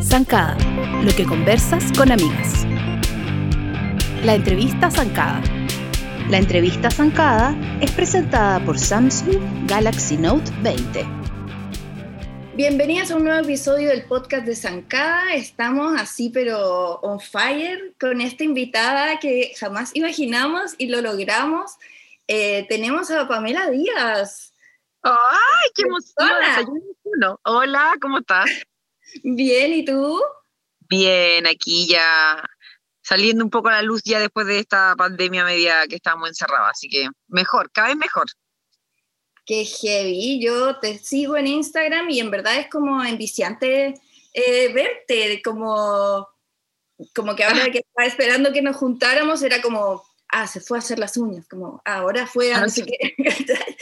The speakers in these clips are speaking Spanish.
Zancada, lo que conversas con amigas. La entrevista Zancada. La entrevista Zancada es presentada por Samsung Galaxy Note 20. Bienvenidas a un nuevo episodio del podcast de Zancada. Estamos así, pero on fire, con esta invitada que jamás imaginamos y lo logramos. Eh, tenemos a Pamela Díaz. ¡Ay, qué emoción! Hola, ¿cómo estás? Bien, ¿y tú? Bien, aquí ya saliendo un poco a la luz ya después de esta pandemia media que estábamos encerrados, así que mejor, cada vez mejor. Qué heavy, yo te sigo en Instagram y en verdad es como enviciante eh, verte, como, como que ahora que estaba esperando que nos juntáramos era como, ah, se fue a hacer las uñas, como, ah, ahora fue a no sé qué.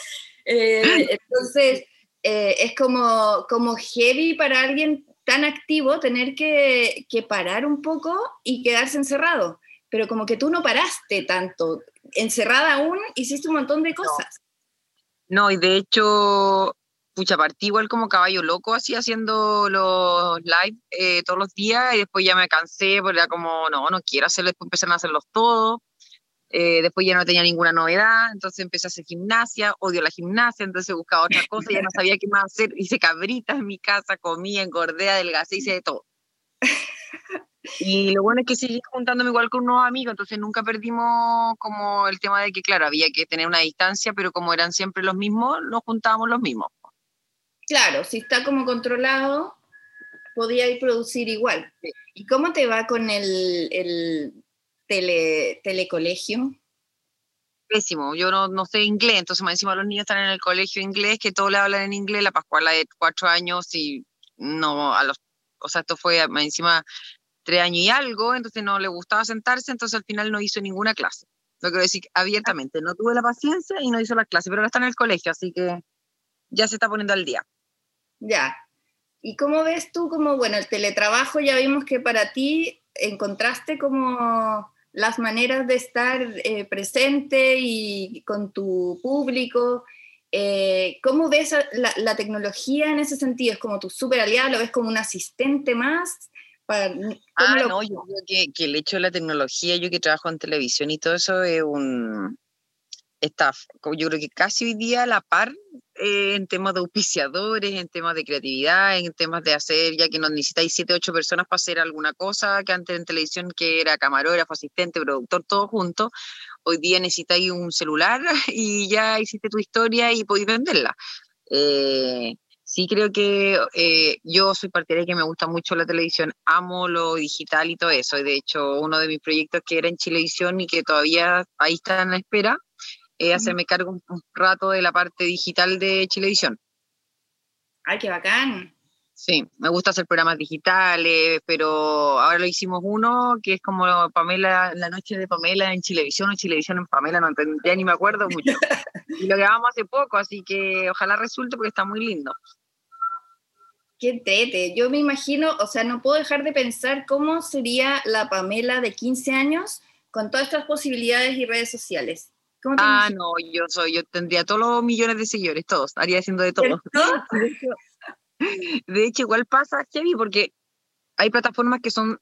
Eh, entonces, eh, es como, como heavy para alguien tan activo tener que, parar un poco y quedarse encerrado. Pero como que tú no paraste tanto, encerrada aún, hiciste un montón de cosas. No, y de hecho, pucha, partí igual como caballo loco, así haciendo los live eh, todos los días, y después ya me cansé, porque era como, no, no quiero hacerlo, después empezaron a hacerlos todos. Eh, después ya no tenía ninguna novedad, entonces empecé a hacer gimnasia, odio la gimnasia, entonces buscaba otra cosa, ya no sabía qué más hacer, hice cabritas en mi casa, comí, engordé, adelgacé, hice de todo. Y lo bueno es que seguí juntándome igual con unos amigos, entonces nunca perdimos como el tema de que, claro, había que tener una distancia, pero como eran siempre los mismos, nos juntábamos los mismos. Claro, si está como controlado, podía ir producir igual. ¿Y cómo te va con el, el tele, telecolegio? Pésimo, yo no, no sé inglés, entonces más encima los niños están en el colegio inglés, que todos le hablan en inglés, la Pascuala de cuatro años y no, a los, o sea, esto fue más encima tres años y algo, entonces no le gustaba sentarse, entonces al final no hizo ninguna clase. Lo quiero decir abiertamente, no tuve la paciencia y no hizo la clase, pero ahora está en el colegio, así que ya se está poniendo al día. Ya. ¿Y cómo ves tú como, bueno, el teletrabajo ya vimos que para ti encontraste como las maneras de estar eh, presente y con tu público. Eh, ¿Cómo ves la, tecnología en ese sentido? ¿Es como tu super aliado? ¿Lo ves como un asistente más? ah, no, yo creo que, que, el hecho de la tecnología, yo que trabajo en televisión y todo eso es un, está, yo creo que casi hoy día a la par eh, en temas de auspiciadores, en temas de creatividad, en temas de hacer, ya que no necesitáis siete, ocho personas para hacer alguna cosa, que antes en televisión que era camarógrafo, asistente, productor, todo junto, hoy día necesitáis un celular y ya hiciste tu historia y podéis venderla. Eh, sí creo que eh, yo soy partidaria que me gusta mucho la televisión, amo lo digital y todo eso, de hecho uno de mis proyectos que era en Chilevisión y que todavía ahí está en la espera, eh, hacerme cargo un, rato de la parte digital de Chilevisión. ¡Ay, qué bacán! Sí, me gusta hacer programas digitales, pero ahora lo hicimos uno que es como Pamela, la noche de Pamela en Chilevisión o Chilevisión en Pamela, no ya ni me acuerdo mucho. y lo grabamos hace poco, así que ojalá resulte porque está muy lindo. Qué entrete. Yo me imagino, o sea, no puedo dejar de pensar cómo sería la Pamela de 15 años con todas estas posibilidades y redes sociales ah, no, yo soy, yo tendría todos los millones de seguidores, todos, estaría haciendo de todo. De hecho, igual pasa, Chevy, porque hay plataformas que son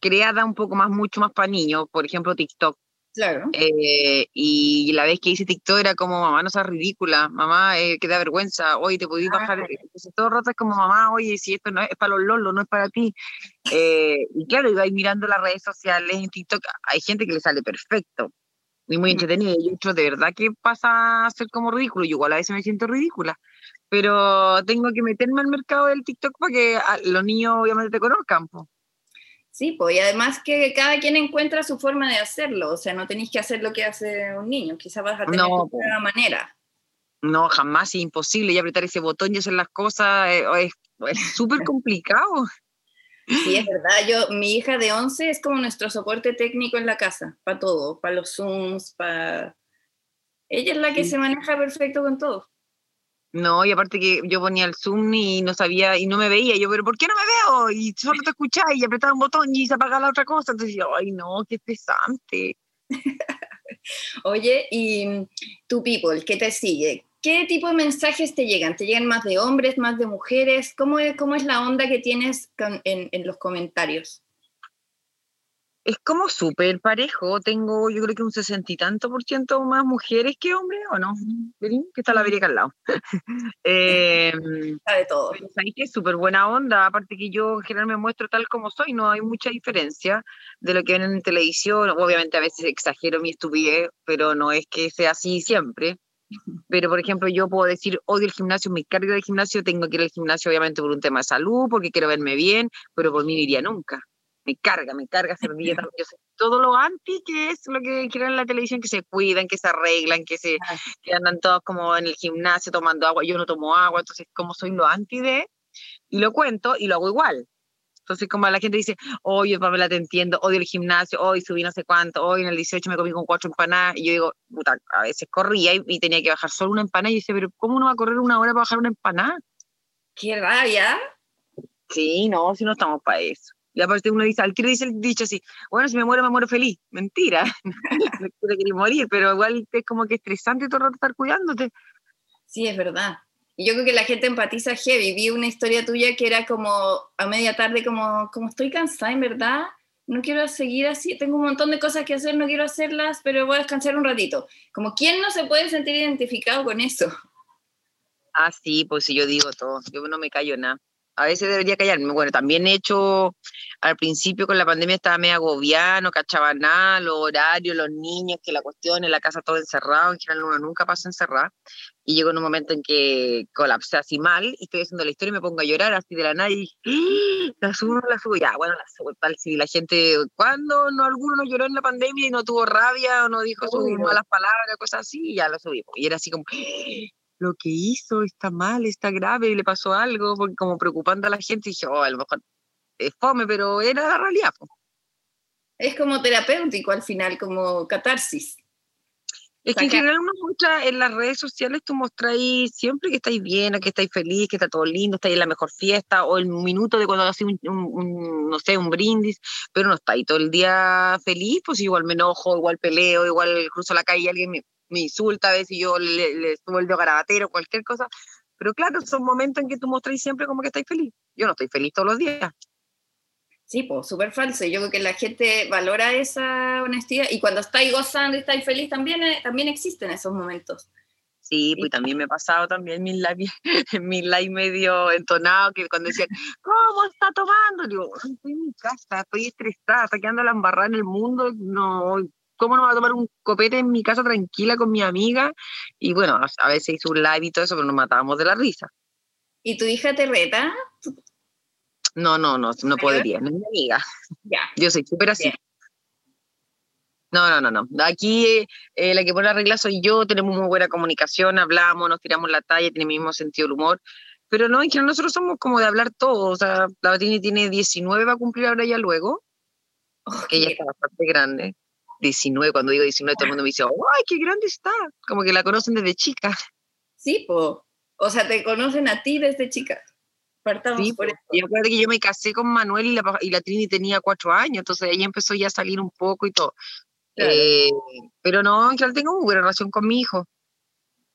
creadas un poco más, mucho más para niños, por ejemplo, TikTok. Claro. Eh, y la vez que hice TikTok era como, mamá, no seas ridícula, mamá, eh, que da vergüenza, oye, te podías bajar. Entonces, todo roto es como, mamá, oye, si esto no es, para los lolos, no es para ti. Eh, y claro, iba mirando las redes sociales en TikTok, hay gente que le sale perfecto, y muy entretenido. Y otro de verdad que pasa a ser como ridículo. Yo igual a veces me siento ridícula, pero tengo que meterme al mercado del TikTok para que los niños obviamente te conozcan. Sí, pues y además que cada quien encuentra su forma de hacerlo, o sea, no tenéis que hacer lo que hace un niño, quizás vas a tener no, tu manera. No, jamás, es imposible, y apretar ese botón y hacer las cosas eh, es súper complicado. Sí, es verdad. Yo, mi hija de 11 es como nuestro soporte técnico en la casa, para todo, para los Zooms, para... Ella es la que se maneja perfecto con todo. No, y aparte que yo ponía el Zoom y no sabía, y no me veía, yo, pero ¿por qué no me veo? Y solo te escucháis y apretaba un botón y se apagaba la otra cosa. Entonces yo, ay no, qué pesante. Oye, y tu people, ¿qué te sigue? ¿Qué tipo de mensajes te llegan? ¿Te llegan más de hombres, más de mujeres? ¿Cómo es, cómo es la onda que tienes en, en, los comentarios? Es como súper parejo. Tengo, yo creo que un sesenta y tanto por ciento más mujeres que hombres, ¿o no? Que está la verica al lado. eh, de todo. Ahí que es súper buena onda. Aparte que yo en general me muestro tal como soy, no hay mucha diferencia de lo que ven en televisión. Obviamente a veces exagero mi estupidez, pero no es que sea así siempre. Pero, por ejemplo, yo puedo decir, odio el gimnasio, me carga del gimnasio, tengo que ir al gimnasio obviamente por un tema de salud, porque quiero verme bien, pero por mí no iría nunca. Me carga, me carga hacer dieta. Yo sé todo lo anti que es lo que quieren en la televisión, que se cuidan, que se arreglan, que, se, que andan todos como en el gimnasio tomando agua. Yo no tomo agua, entonces como soy lo anti de, y lo cuento y lo hago igual. Entonces, como la gente dice, oye, Pamela, te entiendo, odio el gimnasio, hoy subí no sé cuánto, hoy en el 18 me comí con cuatro empanadas, y yo digo, puta, a veces corría y, tenía que bajar solo una empanada, y dice, pero ¿cómo uno va a correr una hora para bajar una empanada? ¡Qué rabia! Sí, no, si no estamos para eso. Y aparte uno dice, al que dice el dicho así, bueno, si me muero, me muero feliz. Mentira, no quiero morir, pero igual es como que estresante todo el rato estar cuidándote. Sí, es verdad. Y yo creo que la gente empatiza heavy. Vi una historia tuya que era como a media tarde, como, como estoy cansada, en verdad. No quiero seguir así, tengo un montón de cosas que hacer, no quiero hacerlas, pero voy a descansar un ratito. Como, ¿quién no se puede sentir identificado con eso? Ah, sí, pues si yo digo todo, yo no me callo nada a veces debería callarme. Bueno, también he hecho, al principio con la pandemia estaba medio agobiado, no cachaba nada, los horarios, los niños, que la cuestión, en la casa todo encerrado, en general uno nunca pasa encerrado. Y llegó en un momento en que colapsé así mal y estoy haciendo la historia y me pongo a llorar así de la nada y ¡Ah! la subo, la subo, ya, bueno, la subo, tal, si la gente, ¿cuándo no alguno no lloró en la pandemia y no tuvo rabia o no dijo sus malas palabras, cosas así? Y ya lo subí. Y era así como, lo que hizo está mal, está grave, le pasó algo, porque como preocupando a la gente, dije, oh, a lo mejor es fome, pero era la realidad. Es como terapéutico al final, como catarsis. Es que en general uno muestra en las redes sociales, tú mostráis siempre que estáis bien, que estáis feliz, que está todo lindo, estáis en la mejor fiesta, o el minuto de cuando haces un, un, no sé, un brindis, pero no estáis todo el día feliz, pues igual me enojo, igual peleo, igual cruzo la calle y alguien me, me insulta a veces yo le, le vuelvo garabatero, cualquier cosa. Pero claro, son momentos en que tú mostráis siempre como que estáis feliz. Yo no estoy feliz todos los días. Sí, pues súper falso. Yo creo que la gente valora esa honestidad y cuando estáis gozando y estáis feliz también, eh, también existen esos momentos. Sí, pues también me he pasado también mis live, mis live medio entonado, que cuando decían, ¿cómo está tomando? Digo, estoy en mi casa, estoy estresada, está quedando la embarrada en el mundo, no, ¿cómo no va a tomar un copete en mi casa tranquila con mi amiga? Y bueno, a veces hizo un live y todo eso, pero nos matábamos de la risa. ¿Y tu hija te reta? No, no, no, no podría, no es mi amiga. Ya. Yo soy súper así. No, no, no, no. Aquí eh, la que pone la regla soy yo, tenemos muy buena comunicación, hablamos, nos tiramos la talla, tiene el mismo sentido del humor. Pero no, es que nosotros somos como de hablar todo. O sea, la Batini tiene 19, va a cumplir ahora ya luego. Oh, que ella está bastante grande. 19, cuando digo 19 todo el mundo me dice, ¡ay, qué grande está! Como que la conocen desde chica. Sí, po. o sea, te conocen a ti desde chica. sí, por eso. Y acuérdate que yo me casé con Manuel y la, y la Trini tenía cuatro años, entonces ahí empezó ya a salir un poco y todo. Eh, pero no, en tengo muy buena relación con mi hijo.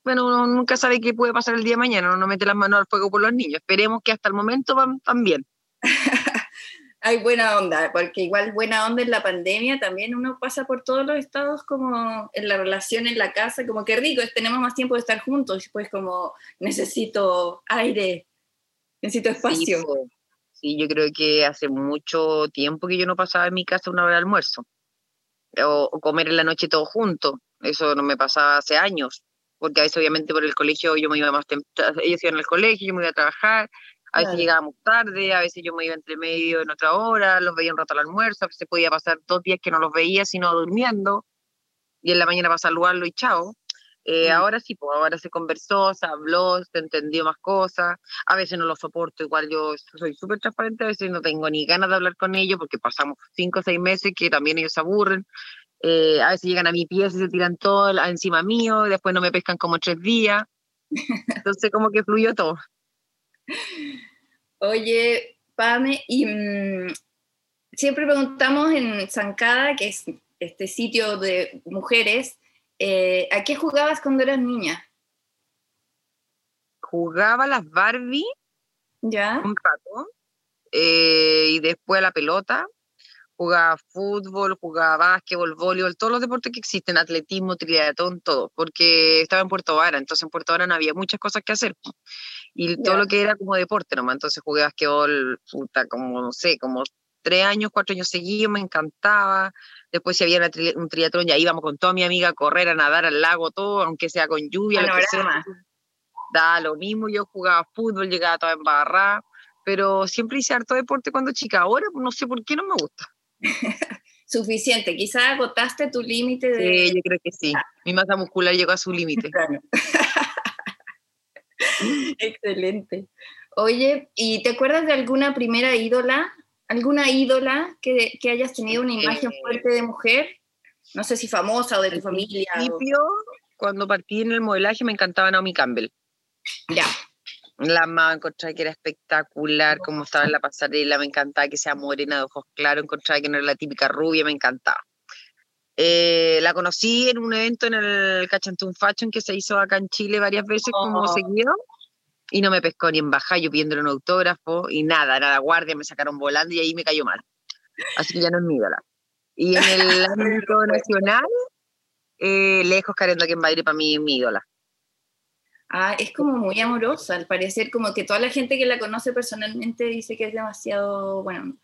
Bueno, uno nunca sabe qué puede pasar el día de mañana, uno no mete las manos al fuego por los niños. Esperemos que hasta el momento van, van bien. hay buena onda, porque igual buena onda en la pandemia también uno pasa por todos los estados como en la relación en la casa, como que rico, tenemos más tiempo de estar juntos, pues como necesito aire, necesito espacio. Sí, yo creo que hace mucho tiempo que yo no pasaba en mi casa una hora de almuerzo, o, o comer en la noche todo junto, eso no me pasaba hace años, porque a veces obviamente por el colegio yo me iba más temprano, ellos iban al colegio, yo me iba a trabajar, a veces llegábamos tarde, a veces yo me iba entre medio en otra hora, los veía un rato al almuerzo, a veces podía pasar dos días que no los veía, sino durmiendo, y en la mañana para saludarlo y chao. Eh, mm. Ahora sí, pues ahora se conversó, se habló, se entendió más cosas. A veces no lo soporto, igual yo soy súper transparente, a veces no tengo ni ganas de hablar con ellos porque pasamos cinco o seis meses que también ellos se aburren. Eh, a veces llegan a mi pieza y se tiran todo encima mío, y después no me pescan como tres días. Entonces, como que fluyó todo. Oye, Pame, y mm, siempre preguntamos en Zancada, que es este sitio de mujeres, eh, ¿a qué jugabas cuando eras niña? jugaba las Barbie ¿Ya? un rato eh, y después a la pelota. Jugaba fútbol, jugaba básquetbol, voleibol, todos los deportes que existen, atletismo, triatlón, todo, porque estaba en Puerto Vara, entonces en Puerto Vara no había muchas cosas que hacer. Y todo lo que era como deporte nomás, entonces jugué básquetbol, puta, como, no sé, como tres años, cuatro años seguidos, me encantaba. Después si había un triatlón, ya íbamos con toda mi amiga a correr, a nadar al lago, todo, aunque sea con lluvia, lo que sea. Da lo mismo, yo jugaba fútbol, llegaba toda embarrada, pero siempre hice harto deporte cuando chica. Ahora no sé por qué no me gusta. Suficiente, quizás agotaste tu límite de... Sí, yo creo que sí. Mi masa muscular llegó a su límite. Excelente. Oye, ¿y te acuerdas de alguna primera ídola? ¿Alguna ídola que, que hayas tenido una imagen eh, fuerte de mujer? No sé si famosa o de tu familia. Al principio, cuando partí en el modelaje, me encantaba Naomi Campbell. Ya. La amaba, encontraba que era espectacular, como estaba en la pasarela, me encantaba que sea morena de ojos claros, encontraba que no era la típica rubia, me encantaba. Eh, la conocí en un evento en el Cachantún Fashion que se hizo acá en Chile varias veces como oh. seguido y no me pescó ni en baja, yo pidiéndole un autógrafo y nada, nada, guardia, me sacaron volando y ahí me cayó mal. Así que ya no es mi ídola. Y en el ámbito nacional, eh, lejos Karen en Madrid para mí es mi ídola. Ah, es como muy amorosa, al parecer, como que toda la gente que la conoce personalmente dice que es demasiado bueno.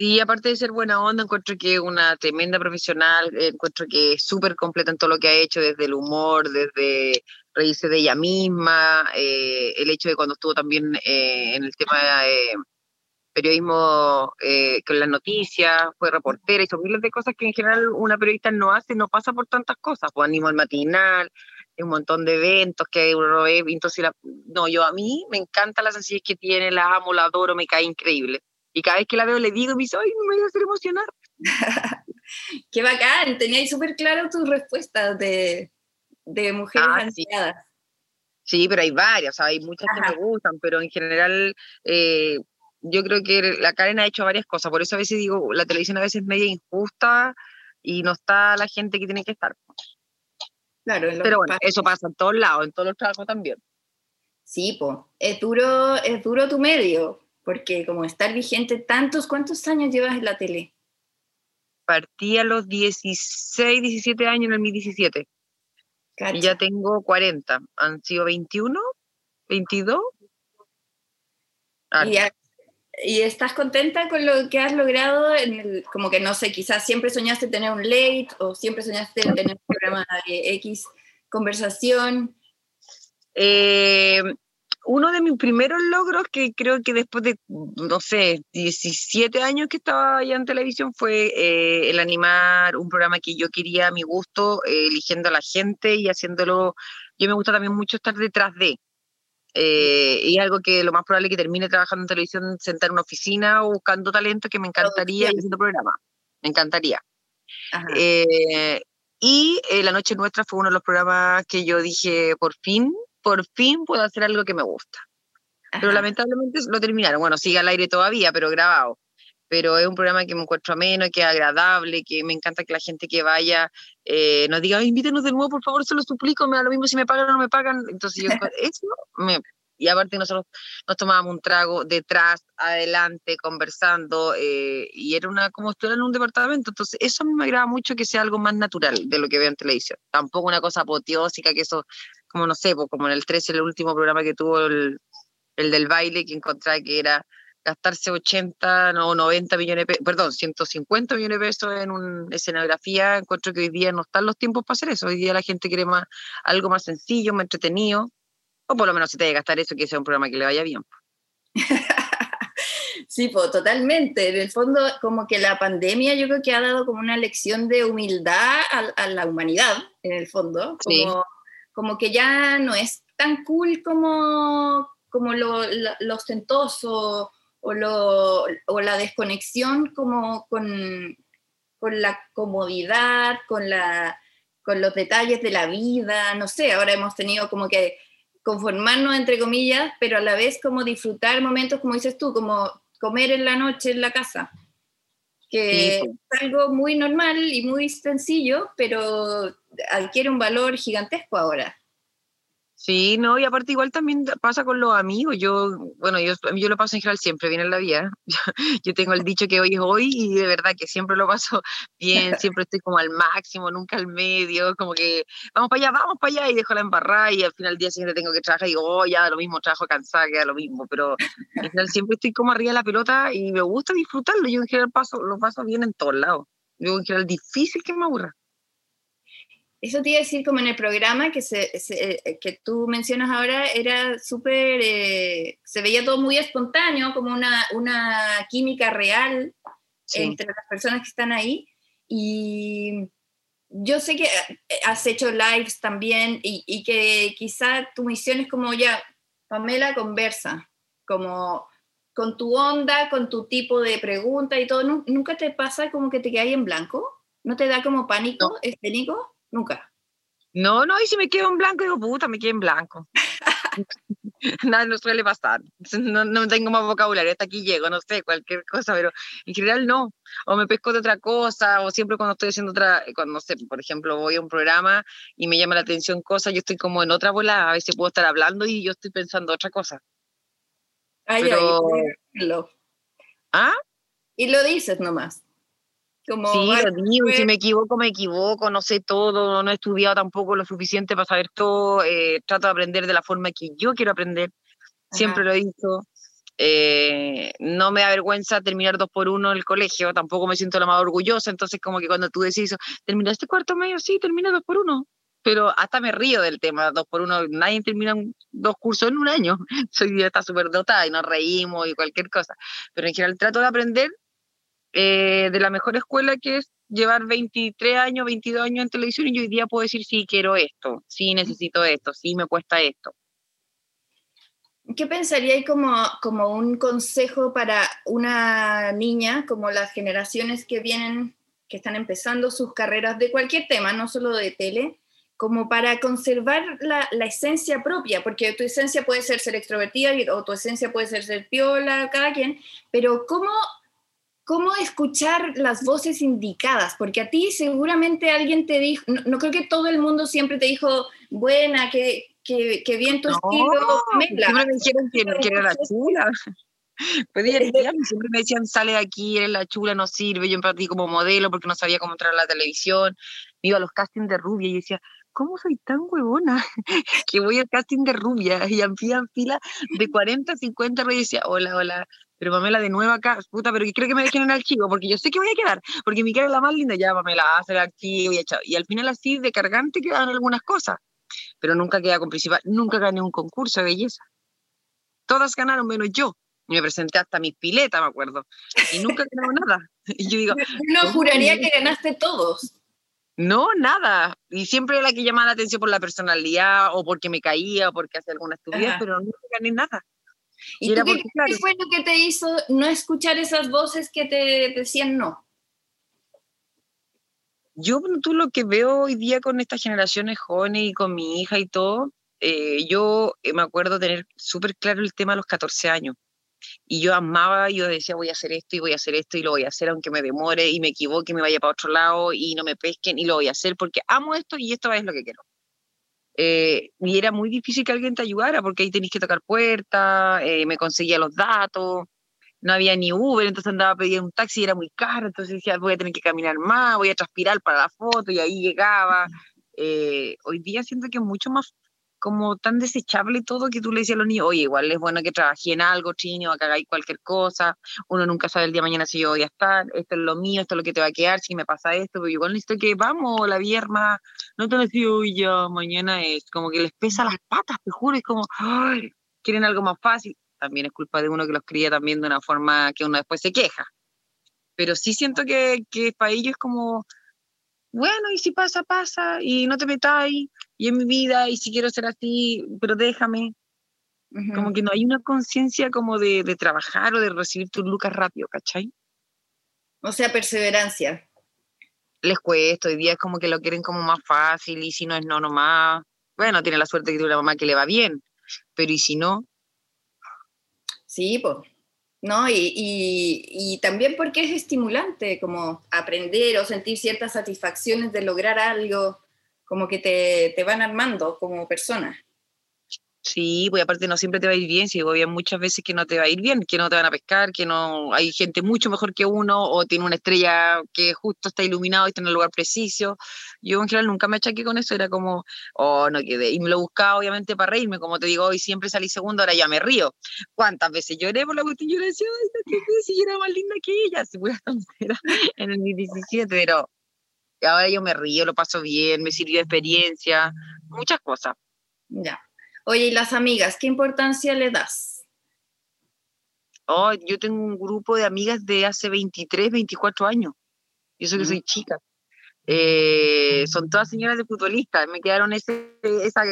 Y aparte de ser buena onda, encuentro que es una tremenda profesional, encuentro que es súper completa en todo lo que ha hecho, desde el humor, desde reírse de ella misma, eh, el hecho de cuando estuvo también eh, en el tema de periodismo eh, con las noticias, fue reportera, hizo miles de cosas que en general una periodista no hace, no pasa por tantas cosas, pues al matinal, un montón de eventos que entonces no, yo a mí me encanta la sencillez que tiene, la amo, la adoro, me cae increíble. Y cada vez que la veo le digo, me dice, ay, me voy a hacer emocionar. Qué bacán, teníais súper claro tus respuestas de, de mujeres ah, Sí. pero hay varias, hay muchas que me gustan, pero en general eh, yo creo que la Karen ha hecho varias cosas, por eso a veces digo, la televisión a veces es media injusta y no está la gente que tiene que estar. Claro, pero bueno, eso pasa en todos lados, en todos los trabajos también. Sí, pues, es duro, es duro tu medio, porque como estar vigente tantos, ¿cuántos años llevas en la tele? Partí a los 16, 17 años en el 2017. Y ya tengo 40. ¿Han sido 21? ¿22? ¿Y, estás contenta con lo que has logrado? En como que no sé, quizás siempre soñaste tener un late o siempre soñaste tener un programa de X conversación. Eh, uno de mis primeros logros, que creo que después de, no sé, 17 años que estaba ya en televisión, fue eh, el animar un programa que yo quería a mi gusto, eh, eligiendo a la gente y haciéndolo. Yo me gusta también mucho estar detrás de. Eh, y algo que lo más probable es que termine trabajando en televisión, sentar en una oficina o buscando talento, que me encantaría haciendo programa. Me encantaría. y La Noche Nuestra fue uno de los programas que yo dije, por fin, por fin puedo hacer algo que me gusta. Pero lamentablemente lo terminaron. Bueno, sigue al aire todavía, pero grabado. Pero es un programa que me encuentro ameno, que es agradable, que me encanta que la gente que vaya eh, nos diga, invítenos de nuevo, por favor, se lo suplico, me da lo mismo si me pagan o no me pagan. Entonces yo, eso me... Y aparte nosotros nos tomábamos un trago detrás, adelante, conversando, eh, y era una como estuviera en un departamento. Entonces eso a mí me agrada mucho que sea algo más natural de lo que veo en televisión. Tampoco una cosa apoteósica, que eso como no sé, como en el 13, el último programa que tuvo el, el del baile, que encontraba que era gastarse 80, no, 90 millones de pesos, perdón, 150 millones de pesos en una escenografía, encuentro que hoy día no están los tiempos para hacer eso, hoy día la gente quiere más, algo más sencillo, más entretenido, o por lo menos si te que gastar eso, que sea un programa que le vaya bien. Sí, pues totalmente. En el fondo, como que la pandemia yo creo que ha dado como una lección de humildad a, la humanidad, en el fondo. Como, como que ya no es tan cool como, como lo, ostentoso o, lo, o, la desconexión como con, con la comodidad, con, la, con los detalles de la vida, no sé, ahora hemos tenido como que conformarnos entre comillas, pero a la vez como disfrutar momentos, como dices tú, como comer en la noche en la casa, que es algo muy normal y muy sencillo, pero adquiere un valor gigantesco ahora. Sí, no, y aparte igual también pasa con los amigos. Yo, bueno, yo, yo lo paso en general siempre bien en la vida. Yo, tengo el dicho que hoy es hoy y de verdad que siempre lo paso bien, siempre estoy como al máximo, nunca al medio, como que vamos para allá, vamos para allá y dejo la embarrada y al final del día siguiente tengo que trabajar y digo, oh, ya lo mismo, trabajo cansada, queda lo mismo, pero en general siempre estoy como arriba de la pelota y me gusta disfrutarlo. Yo en general paso, lo paso bien en todos lados. Yo en general difícil que me aburra. Eso te iba a decir como en el programa que, se, eh, que tú mencionas ahora, era súper, eh, se veía todo muy espontáneo, como una, una química real entre las personas que están ahí. Y yo sé que eh, has hecho lives también y, y que quizá tu misión es como ya, Pamela conversa, como con tu onda, con tu tipo de pregunta y todo. ¿Nunca te pasa como que te quedas en blanco? ¿No te da como pánico escénico? Nunca. No, no, y si me quedo en blanco, digo, puta, me quedo en blanco. Nada, no suele pasar. No, no, tengo más vocabulario, hasta aquí llego, no sé, cualquier cosa, pero en general no. O me pesco de otra cosa, o siempre cuando estoy haciendo otra, cuando, no sé, por ejemplo, voy a un programa y me llama la atención cosas, yo estoy como en otra bola, a veces puedo estar hablando y yo estoy pensando otra cosa. Ay, pero... ¿Ah? Y lo dices nomás sí, lo si me equivoco, me equivoco, no sé todo, no he estudiado tampoco lo suficiente para saber todo, eh, trato de aprender de la forma que yo quiero aprender, siempre lo he dicho. Eh, no me da vergüenza terminar dos por uno en el colegio, tampoco me siento la más orgullosa, entonces como que cuando tú decís, ¿terminaste cuarto medio? Sí, terminé dos por uno, pero hasta me río del tema, dos por uno, nadie termina dos cursos en un año, soy está súper dotada y nos reímos y cualquier cosa, pero en general trato de aprender eh, de la mejor escuela que es llevar 23 años, 22 años en televisión y hoy día puedo decir, sí, quiero esto, sí, necesito esto, sí, me cuesta esto. ¿Qué pensaría como, como un consejo para una niña, como las generaciones que vienen, que están empezando sus carreras de cualquier tema, no solo de tele, como para conservar la, la, esencia propia, porque tu esencia puede ser ser extrovertida o tu esencia puede ser ser piola, cada quien, pero ¿cómo cómo escuchar las voces indicadas, porque a ti seguramente alguien te dijo, no, creo que todo el mundo siempre te dijo, buena, que, que, que bien tu estilo. Siempre me dijeron que, era la chula. Pues siempre me decían, sale de aquí, eres la chula, no sirve. Yo en partí como modelo porque no sabía cómo entrar a la televisión. Me iba a los castings de rubia y decía, ¿cómo soy tan huevona? que voy al casting de rubia y en fila de 40, 50 y decía, hola, hola, pero Pamela de nuevo acá, puta, pero creo que me dejen en el archivo, porque yo sé que voy a quedar, porque mi cara es la más linda, ya Pamela, hace el archivo y Y al final así de cargante quedan algunas cosas, pero nunca queda con principal, nunca gané un concurso de belleza. Todas ganaron menos yo. Me presenté hasta mis piletas, me acuerdo. Y nunca ganaba nada. Y yo digo... No juraría que ganaste todos. No, nada. Y siempre la que llamaba la atención por la personalidad, o porque me caía, o porque hacía alguna estupidez, pero nunca gané nada. ¿Y, tú qué, fue lo que te hizo no escuchar esas voces que te decían no? Yo, tú lo que veo hoy día con estas generaciones jóvenes y con mi hija y todo, eh, yo eh, me acuerdo tener súper claro el tema a los 14 años. Y yo amaba, yo decía, voy a hacer esto y voy a hacer esto y lo voy a hacer aunque me demore y me equivoque y me vaya para otro lado y no me pesquen y lo voy a hacer porque amo esto y esto es lo que quiero. Eh, y era muy difícil que alguien te ayudara porque ahí tenías que tocar puertas, eh, me conseguía los datos, no había ni Uber, entonces andaba a pedir un taxi y era muy caro, entonces decía, voy a tener que caminar más, voy a transpirar para la foto y ahí llegaba. Eh, hoy día siento que es mucho más como tan desechable todo que tú le decías a los niños, oye, igual es bueno que trabajé en algo, chino, que hagáis cualquier cosa, uno nunca sabe el día de mañana si yo voy a estar, esto es lo mío, esto es lo que te va a quedar, si me pasa esto, pero igual necesito que vamos, la vierma, no te decía, uy, ya, mañana es, como que les pesa las patas, te juro, es como, ay, quieren algo más fácil, también es culpa de uno que los cría también de una forma que uno después se queja, pero sí siento que, que para ellos es como, bueno, y si pasa, pasa, y no te metáis, y en mi vida, y si quiero ser así, pero déjame. Como que no hay una conciencia como de, de, trabajar o de recibir tus lucas rápido, ¿cachai? O sea, perseverancia. Les cuesta, hoy día es como que lo quieren como más fácil, y si no es no nomás, bueno, tiene la suerte que tiene una mamá que le va bien, pero ¿y si no? Sí, pues ¿no? Y, y, también porque es estimulante, como aprender o sentir ciertas satisfacciones de lograr algo, como que te, te van armando como persona. Sí, pues aparte no siempre te va a ir bien, si hay muchas veces que no te va a ir bien, que no te van a pescar, que no hay gente mucho mejor que uno o tiene una estrella que justo está iluminado y está en el lugar preciso. Yo en general nunca me achaqué con eso, era como, oh, no quedé. Y me lo buscaba obviamente para reírme, como te digo, hoy siempre salí segundo, ahora ya me río. ¿Cuántas veces lloré por la cuestión? Yo decía, si era más linda que ella, si fuera en el 17, pero ahora yo me río, lo paso bien, me sirvió de experiencia, muchas cosas. Ya. Oye, ¿y las amigas, qué importancia le das? Oh, yo tengo un grupo de amigas de hace 23, 24 años. Yo soy que soy chica. Eh, son todas señoras de futbolistas. Me quedaron ese, esa,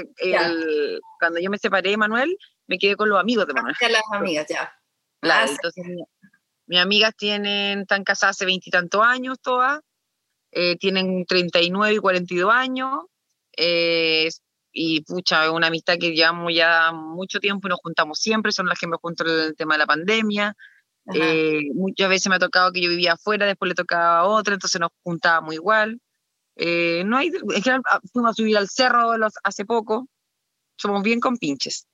cuando yo me separé Manuel, me quedé con los amigos de Manuel. las amigas, ya. Claro, entonces mis amigas tienen, están casadas hace veintitantos años todas, eh, tienen 39 y 42 años, eh, y pucha, una amistad que llevamos ya mucho tiempo y nos juntamos siempre, son las que me junto en el tema de la pandemia. Eh, muchas veces me ha tocado que yo vivía afuera, después le tocaba a otra, entonces nos juntábamos igual. Eh, no hay, en general, ah, fuimos a subir al cerro los, hace poco, somos bien con pinches.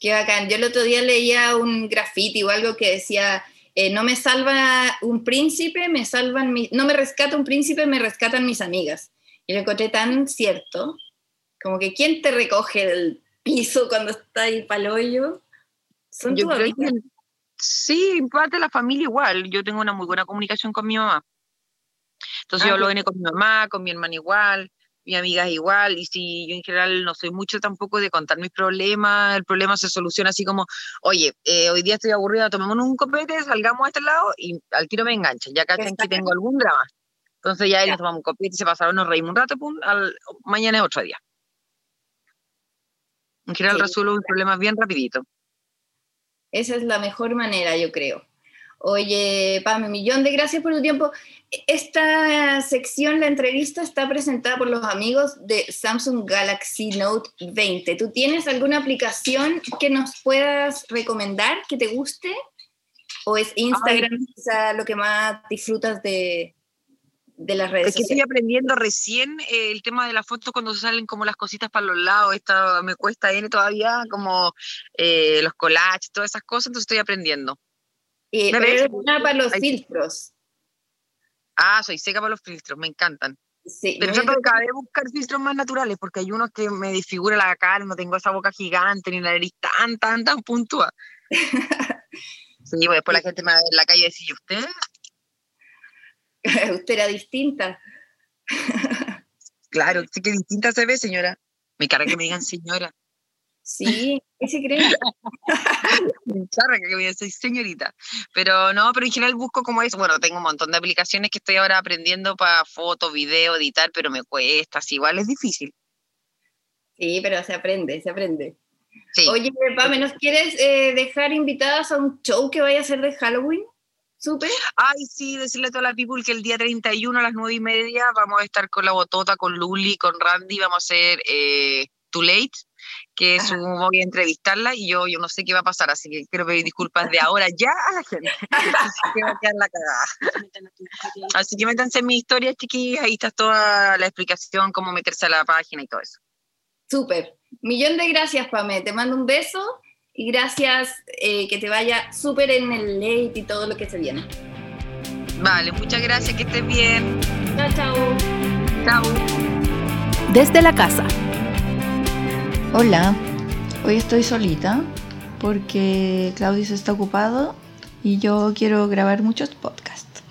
Qué bacán. Yo el otro día leía un graffiti o algo que decía, eh, no me salva un príncipe, me salvan no me rescata un príncipe, me rescatan mis amigas. Y lo encontré tan cierto, como que ¿quién te recoge del piso cuando está ahí para hoyo? Son yo creo que, Sí, parte la familia igual. Yo tengo una muy buena comunicación con mi mamá. Entonces yo ah, lo vine con mi mamá, con mi hermana igual, mi amiga igual, y si yo en general no soy mucho tampoco de contar mis problemas, el problema se soluciona así como, oye, eh, hoy día estoy aburrida, tomemos un copete, salgamos a este lado y al tiro me enganchan, ya cachan que tengo algún drama. Entonces ya, ahí nos tomamos un copete, se pasaron, nos reímos un rato, pum, al, mañana es otro día. En general sí. resuelvo un problema bien rapidito. Esa es la mejor manera, yo creo. Oye, Pame, millón de gracias por tu tiempo. Esta sección, la entrevista, está presentada por los amigos de Samsung Galaxy Note 20. ¿Tú tienes alguna aplicación que nos puedas recomendar que te guste? ¿O es Instagram lo que más disfrutas de, de las redes. Es que estoy aprendiendo recién eh, el tema de la foto cuando salen como las cositas para los lados, esta me cuesta N todavía, como eh, los collages, todas esas cosas, entonces estoy aprendiendo. Y pero una para los filtros. Ah, soy seca para los filtros, me encantan. Sí, pero trato de buscar filtros más naturales, porque hay unos que me disfigura la cara, no tengo esa boca gigante, ni la nariz tan, tan, tan puntúa. sí, pues después la gente me va en la calle y dice, ¿y usted? usted era distinta. claro, sí que distinta se ve, señora. Me carga que me digan señora. Sí, ¿qué se cree? que me digan señorita. Pero no, pero en general busco como eso. Bueno, tengo un montón de aplicaciones que estoy ahora aprendiendo para foto, video, editar, pero me cuesta, así igual es difícil. Sí, pero se aprende, se aprende. Oye, Pame, ¿nos quieres eh, dejar invitadas a un show que vaya a ser de Halloween? ¿Supe? Ay, sí, decirle a toda la people que el día 31 a las 9 y media vamos a estar con la Botota, con Luli, con Randy, vamos a hacer eh, Too Late, que es un, voy a entrevistarla y yo, yo no sé qué va a pasar, así que quiero pedir disculpas de ahora ya a la gente. que va a quedar la cagada. así que métanse en mi historia, chiquillas, ahí está toda la explicación, cómo meterse a la página y todo eso. Súper. Millón de gracias, Pame. Te mando un beso y gracias, eh, que te vaya súper en el late y todo lo que se viene. Vale, muchas gracias, que estés bien. Chao, chao. Chao. Desde la casa. Hola, hoy estoy solita porque Claudio está ocupado y yo quiero grabar muchos podcasts.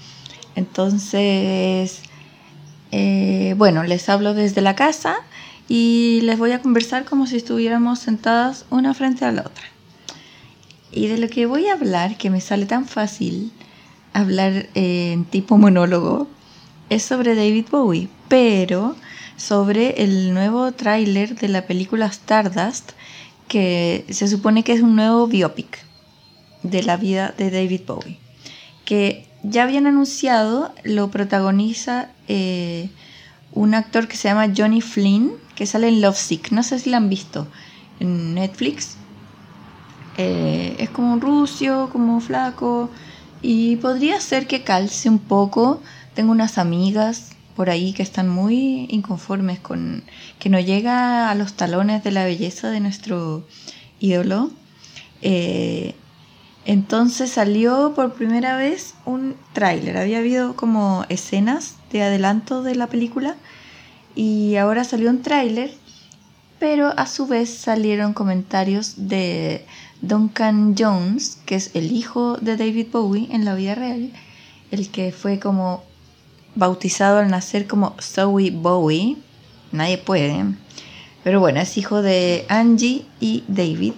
Entonces, eh, bueno, les hablo desde la casa y les voy a conversar como si estuviéramos sentadas una frente a la otra. Y de lo que voy a hablar, que me sale tan fácil hablar en tipo monólogo, es sobre David Bowie, pero sobre el nuevo tráiler de la película Stardust, que se supone que es un nuevo biopic de la vida de David Bowie, que ya habían anunciado, lo protagoniza eh, un actor que se llama Johnny Flynn, que sale en Love Sick. No sé si la han visto en Netflix. Eh, es como un rucio, como flaco. Y podría ser que calce un poco. Tengo unas amigas por ahí que están muy inconformes con que no llega a los talones de la belleza de nuestro ídolo. Eh, entonces salió por primera vez un tráiler. Había habido como escenas de adelanto de la película y ahora salió un tráiler, pero a su vez salieron comentarios de Duncan Jones, que es el hijo de David Bowie en la vida real, el que fue como bautizado al nacer como Zoe Bowie, nadie puede, pero bueno, es hijo de Angie y David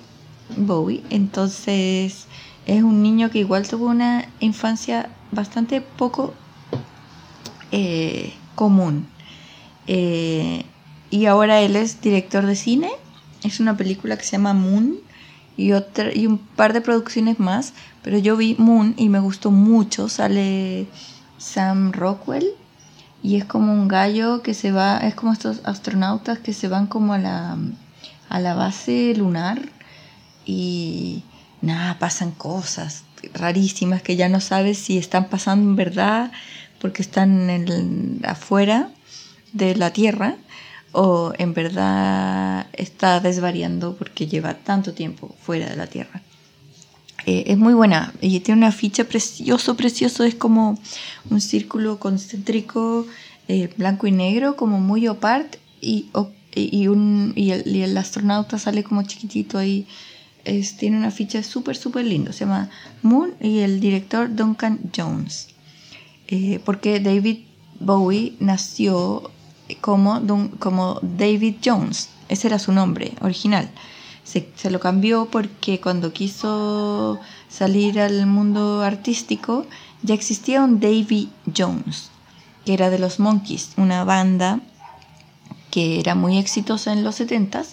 Bowie, entonces es un niño que igual tuvo una infancia bastante poco eh, común. Eh, y ahora él es director de cine. Es una película que se llama Moon y, otra, y un par de producciones más. Pero yo vi Moon y me gustó mucho. Sale Sam Rockwell y es como un gallo que se va, es como estos astronautas que se van como a la, a la base lunar y nada, pasan cosas rarísimas que ya no sabes si están pasando en verdad porque están afuera de la Tierra o en verdad está desvariando porque lleva tanto tiempo fuera de la Tierra. Eh, es muy buena y tiene una ficha precioso, precioso, es como un círculo concéntrico eh, blanco y negro, como muy opart y, y, un, y el, astronauta sale como chiquitito ahí tiene una ficha súper, súper lindo. Se llama Moon y el director Duncan Jones. Eh, porque David Bowie nació como, como David Jones. Ese era su nombre original. Se, se, lo cambió porque cuando quiso salir al mundo artístico ya existía un David Jones, que era de los Monkeys, una banda que era muy exitosa en los 70s.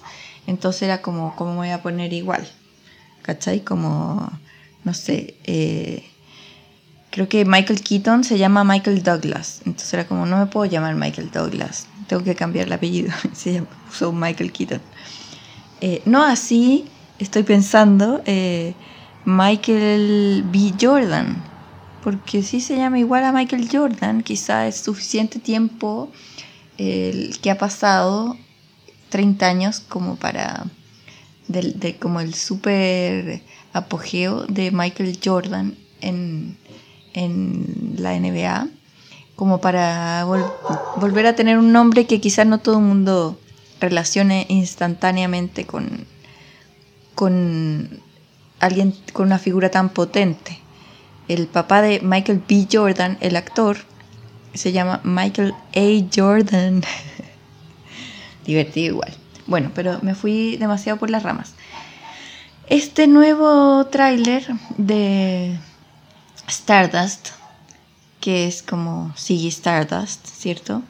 Entonces era como, ¿cómo voy a poner igual? ¿cachai? Como, no sé, eh, creo que Michael Keaton se llama Michael Douglas, entonces era como, no me puedo llamar Michael Douglas, tengo que cambiar el apellido, se puso Michael Keaton. Eh, no así, estoy pensando, eh, Michael B. Jordan, porque si se llama igual a Michael Jordan, quizá es suficiente tiempo el que ha pasado, 30 años, como para de, como el super apogeo de Michael Jordan en, la NBA, como para volver a tener un nombre que quizás no todo el mundo relacione instantáneamente con, con alguien con una figura tan potente. El papá de Michael B. Jordan, el actor, se llama Michael A. Jordan. Divertido igual. Bueno, pero me fui demasiado por las ramas. Este nuevo tráiler de Stardust, que es como sigue Stardust, ¿cierto?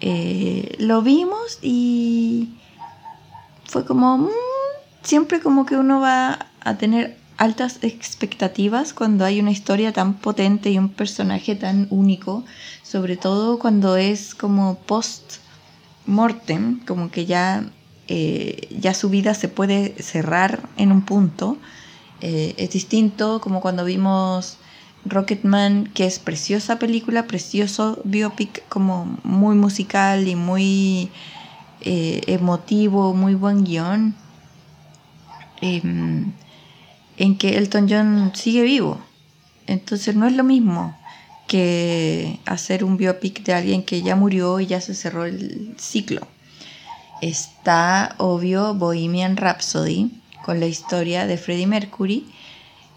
Eh, lo vimos y fue como mm, siempre como que uno va a tener altas expectativas cuando hay una historia tan potente y un personaje tan único, sobre todo cuando es como post mortem, como que ya eh, ya su vida se puede cerrar en un punto. Eh, es distinto como cuando vimos Rocketman, que es preciosa película, precioso biopic, como muy musical y muy eh, emotivo, muy buen guion, em, en que Elton John sigue vivo. Entonces no es lo mismo que hacer un biopic de alguien que ya murió y ya se cerró el ciclo está, obvio, Bohemian Rhapsody, con la historia de Freddie Mercury.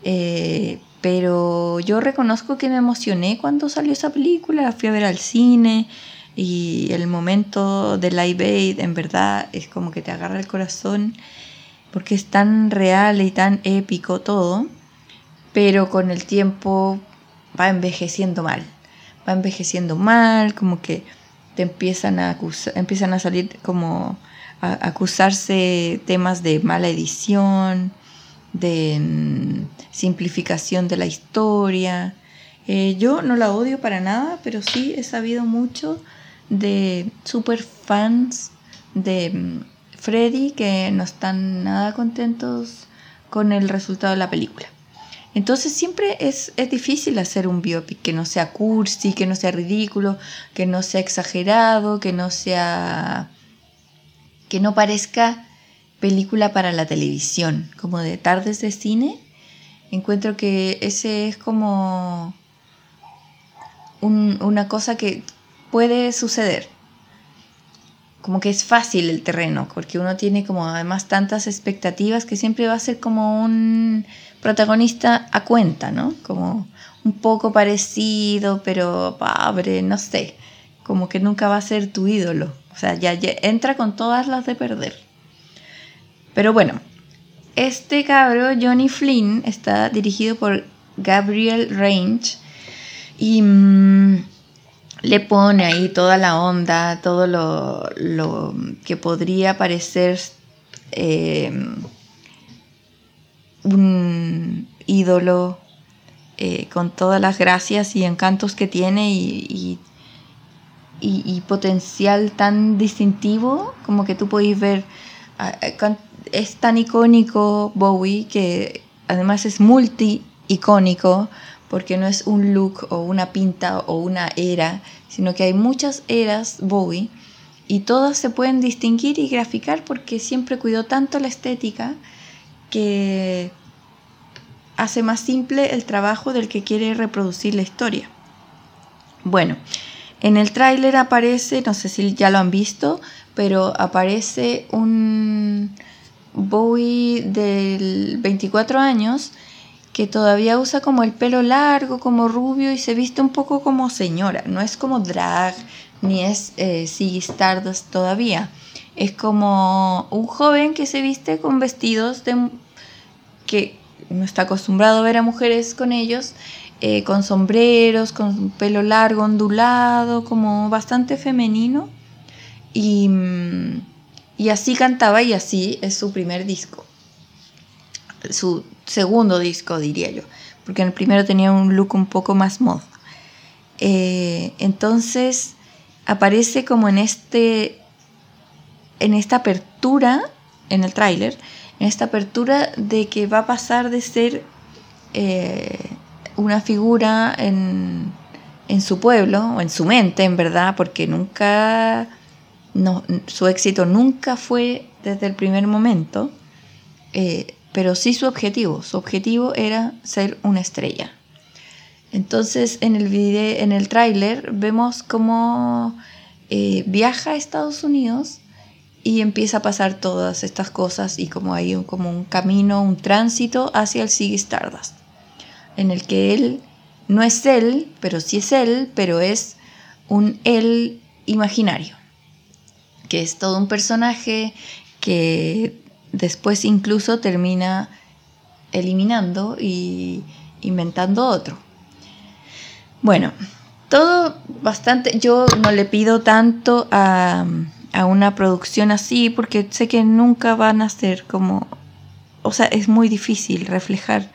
Eh, pero yo reconozco que me emocioné cuando salió esa película, la fui a ver al cine y el momento de Live Aid en verdad es como que te agarra el corazón porque es tan real y tan épico todo, pero con el tiempo va envejeciendo mal, va envejeciendo mal, como que te empiezan a empiezan a salir como a acusarse temas de mala edición, de mm, simplificación de la historia. Eh, yo no la odio para nada, pero sí he sabido mucho de super fans de mm, Freddy que no están nada contentos con el resultado de la película. Entonces siempre es, es, difícil hacer un biopic que no sea cursi, que no sea ridículo, que no sea exagerado, que no sea... que no parezca película para la televisión, como de tardes de cine. Encuentro que ese es como una cosa que puede suceder. Como que es fácil el terreno, porque uno tiene como además tantas expectativas que siempre va a ser como un protagonista a cuenta, ¿no? Como un poco parecido, pero pobre, no sé. Como que nunca va a ser tu ídolo. O sea, ya, ya entra con todas las de perder. Pero bueno, este cabro, Johnny Flynn, está dirigido por Gabriel Range y mm, le pone ahí toda la onda, todo lo, que podría parecer eh, un ídolo eh, con todas las gracias y encantos que tiene y, y, potencial tan distintivo como que tú podéis ver ah, es tan icónico Bowie que además es multi icónico porque no es un look o una pinta o una era, sino que hay muchas eras Bowie y todas se pueden distinguir y graficar porque siempre cuidó tanto la estética que hace más simple el trabajo del que quiere reproducir la historia. Bueno, en el tráiler aparece, no sé si ya lo han visto, pero aparece un, Bowie del 24 años que todavía usa como el pelo largo, como rubio y se viste un poco como señora. No es como drag ni es eh, todavía. Es como un joven que se viste con vestidos de que no está acostumbrado a ver a mujeres con ellos, eh, con sombreros, con pelo largo, ondulado, como bastante femenino. Y. Mm, y así cantaba y así es su primer disco. Su segundo disco, diría yo. Porque en el primero tenía un look un poco más mod. Eh, entonces aparece como en este. En esta apertura, en el tráiler, en esta apertura de que va a pasar de ser eh, una figura en, en su pueblo, o en su mente, en verdad, porque nunca no, su éxito nunca fue desde el primer momento, eh, pero sí su objetivo. Su objetivo era ser una estrella. Entonces en el, video, el tráiler vemos cómo eh, viaja a Estados Unidos y empieza a pasar todas estas cosas y como hay un, como un camino, un tránsito hacia el Ziggy Stardust, en el que él no es él, pero sí es él, pero es un él imaginario es todo un personaje que después incluso termina eliminando y inventando otro. Bueno, todo bastante, yo no le pido tanto a, a una producción así porque sé que nunca van a ser como, o sea, es muy difícil reflejar.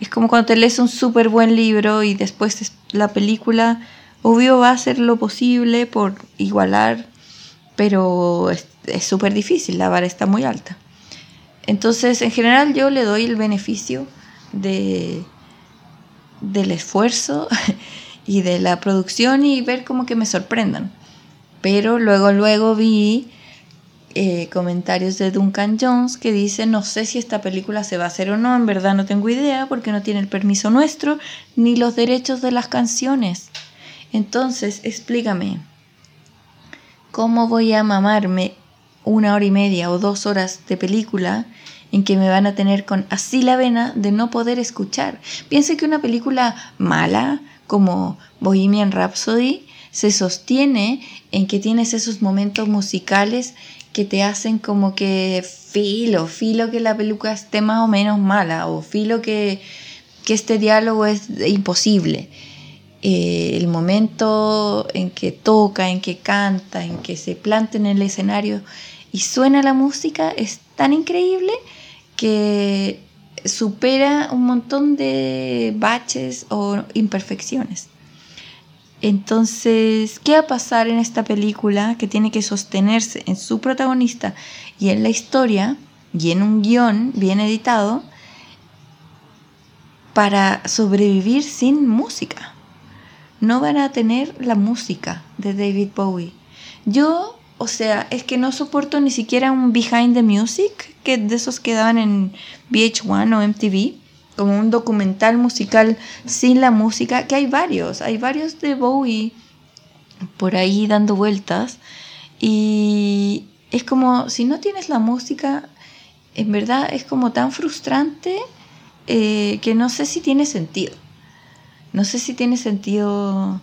Es como cuando te lees un súper buen libro y después la película, obvio va a hacer lo posible por igualar pero es súper difícil, la vara está muy alta. Entonces, en general yo le doy el beneficio de, del esfuerzo y de la producción y ver como que me sorprendan. Pero luego, luego vi eh, comentarios de Duncan Jones que dice, no sé si esta película se va a hacer o no, en verdad no tengo idea porque no tiene el permiso nuestro ni los derechos de las canciones. Entonces, explícame, ¿cómo voy a mamarme una hora y media o dos horas de película en que me van a tener con así la vena de no poder escuchar? Piense que una película mala como Bohemian Rhapsody se sostiene en que tienes esos momentos musicales que te hacen como que filo, filo que la película esté más o menos mala o filo que, que este diálogo es imposible. Eh, el momento en que toca, en que canta, en que se planta en el escenario y suena la música es tan increíble que supera un montón de baches o imperfecciones. Entonces, ¿qué va a pasar en esta película que tiene que sostenerse en su protagonista y en la historia y en un guion bien editado? para sobrevivir sin música. No van a tener la música de David Bowie. Yo, o sea, es que no soporto ni siquiera un Behind the Music, que de esos que daban en VH1 o MTV, como un documental musical sin la música, que hay varios, hay varios de Bowie por ahí dando vueltas. Y es como, si no tienes la música, en verdad es como tan frustrante eh, que no sé si tiene sentido. No sé si tiene sentido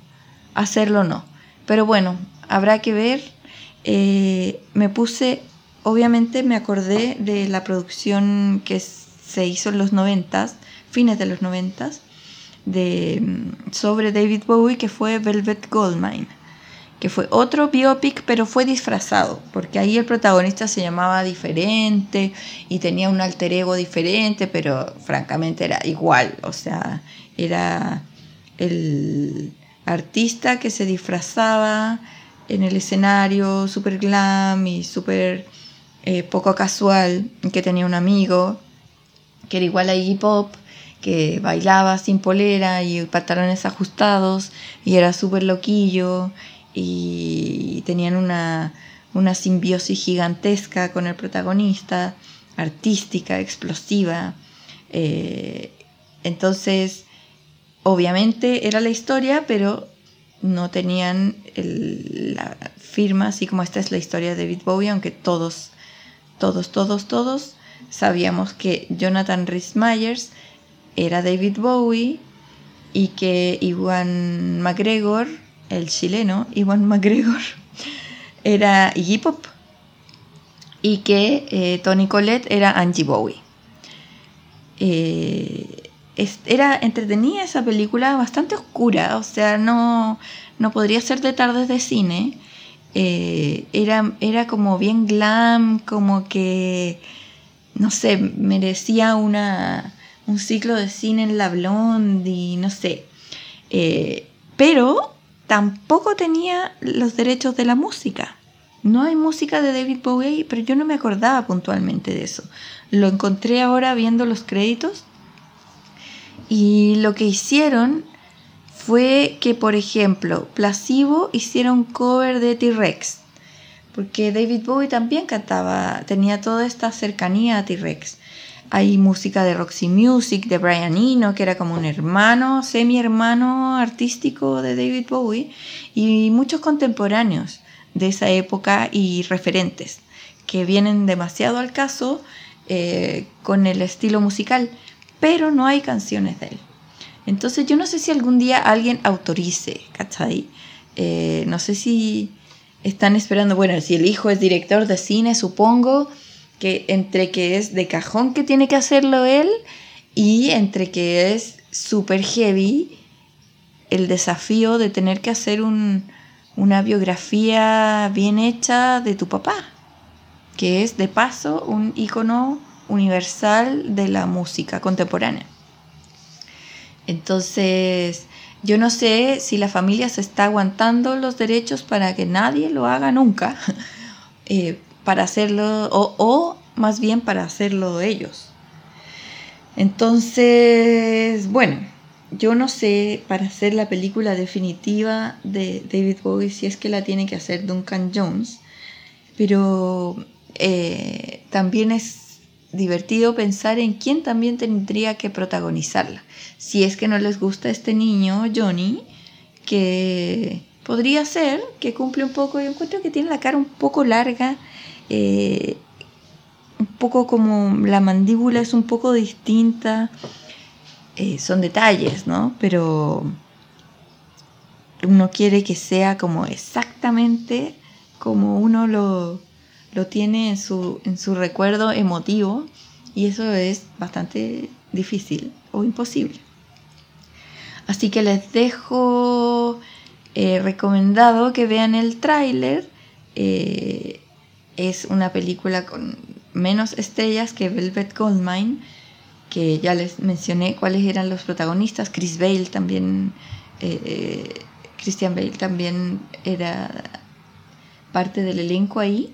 hacerlo o no. Pero bueno, habrá que ver. Eh, me puse, obviamente me acordé de la producción que se hizo en los noventas, fines de los noventas, de, mm, sobre David Bowie, que fue Velvet Goldmine que fue otro biopic, pero fue disfrazado, porque ahí el protagonista se llamaba diferente y tenía un alter ego diferente, pero francamente era igual, o sea, era el artista que se disfrazaba en el escenario súper glam y súper eh, poco casual, que tenía un amigo que era igual a Iggy Pop, que bailaba sin polera y pantalones ajustados y era súper loquillo y tenían una, simbiosis gigantesca con el protagonista, artística, explosiva. Eh, entonces, obviamente era la historia, pero no tenían la firma, así como esta es la historia de David Bowie, aunque todos, todos, todos, todos sabíamos que Jonathan Rhys Myers era David Bowie y que Iwan McGregor el chileno, Iwan McGregor, era Iggy Pop y que eh, Tony Collette era Angie Bowie. Eh, era entretenida esa película, bastante oscura, o sea, no, no podría ser de tardes de cine. Eh, era, era como bien glam, como que, no sé, merecía una, un ciclo de cine en la Blondie, no sé. pero tampoco tenía los derechos de la música. No hay música de David Bowie, pero yo no me acordaba puntualmente de eso. Lo encontré ahora viendo los créditos y lo que hicieron fue que, por ejemplo, Placebo hicieron cover de T-Rex, porque David Bowie también cantaba, tenía toda esta cercanía a T-Rex. Hay música de Roxy Music, de Brian Eno, que era como un hermano, semi hermano artístico de David Bowie, y muchos contemporáneos de esa época y referentes que vienen demasiado al caso eh, con el estilo musical, pero no hay canciones de él. Entonces yo no sé si algún día alguien autorice, ¿cachai? Eh, no sé si están esperando, bueno, si el hijo es director de cine, supongo, que entre que es de cajón que tiene que hacerlo él y entre que es súper heavy el desafío de tener que hacer una biografía bien hecha de tu papá, que es de paso un icono universal de la música contemporánea. Entonces, yo no sé si la familia se está aguantando los derechos para que nadie lo haga nunca, eh, para hacerlo, o, más bien para hacerlo ellos. Entonces, bueno, yo no sé para hacer la película definitiva de David Bowie si es que la tiene que hacer Duncan Jones, pero eh, también es divertido pensar en quién también tendría que protagonizarla. Si es que no les gusta este niño, Johnny, que podría ser que cumple un poco, yo encuentro que tiene la cara un poco larga eh, un poco como la mandíbula es un poco distinta, eh, son detalles, ¿no? Pero uno quiere que sea como exactamente como uno lo, lo tiene en su, en su recuerdo emotivo y eso es bastante difícil o imposible. Así que les dejo eh, recomendado que vean el tráiler es una película con menos estrellas que Velvet Goldmine, que ya les mencioné cuáles eran los protagonistas. Chris Bale también, eh, eh, Christian Bale también era parte del elenco ahí.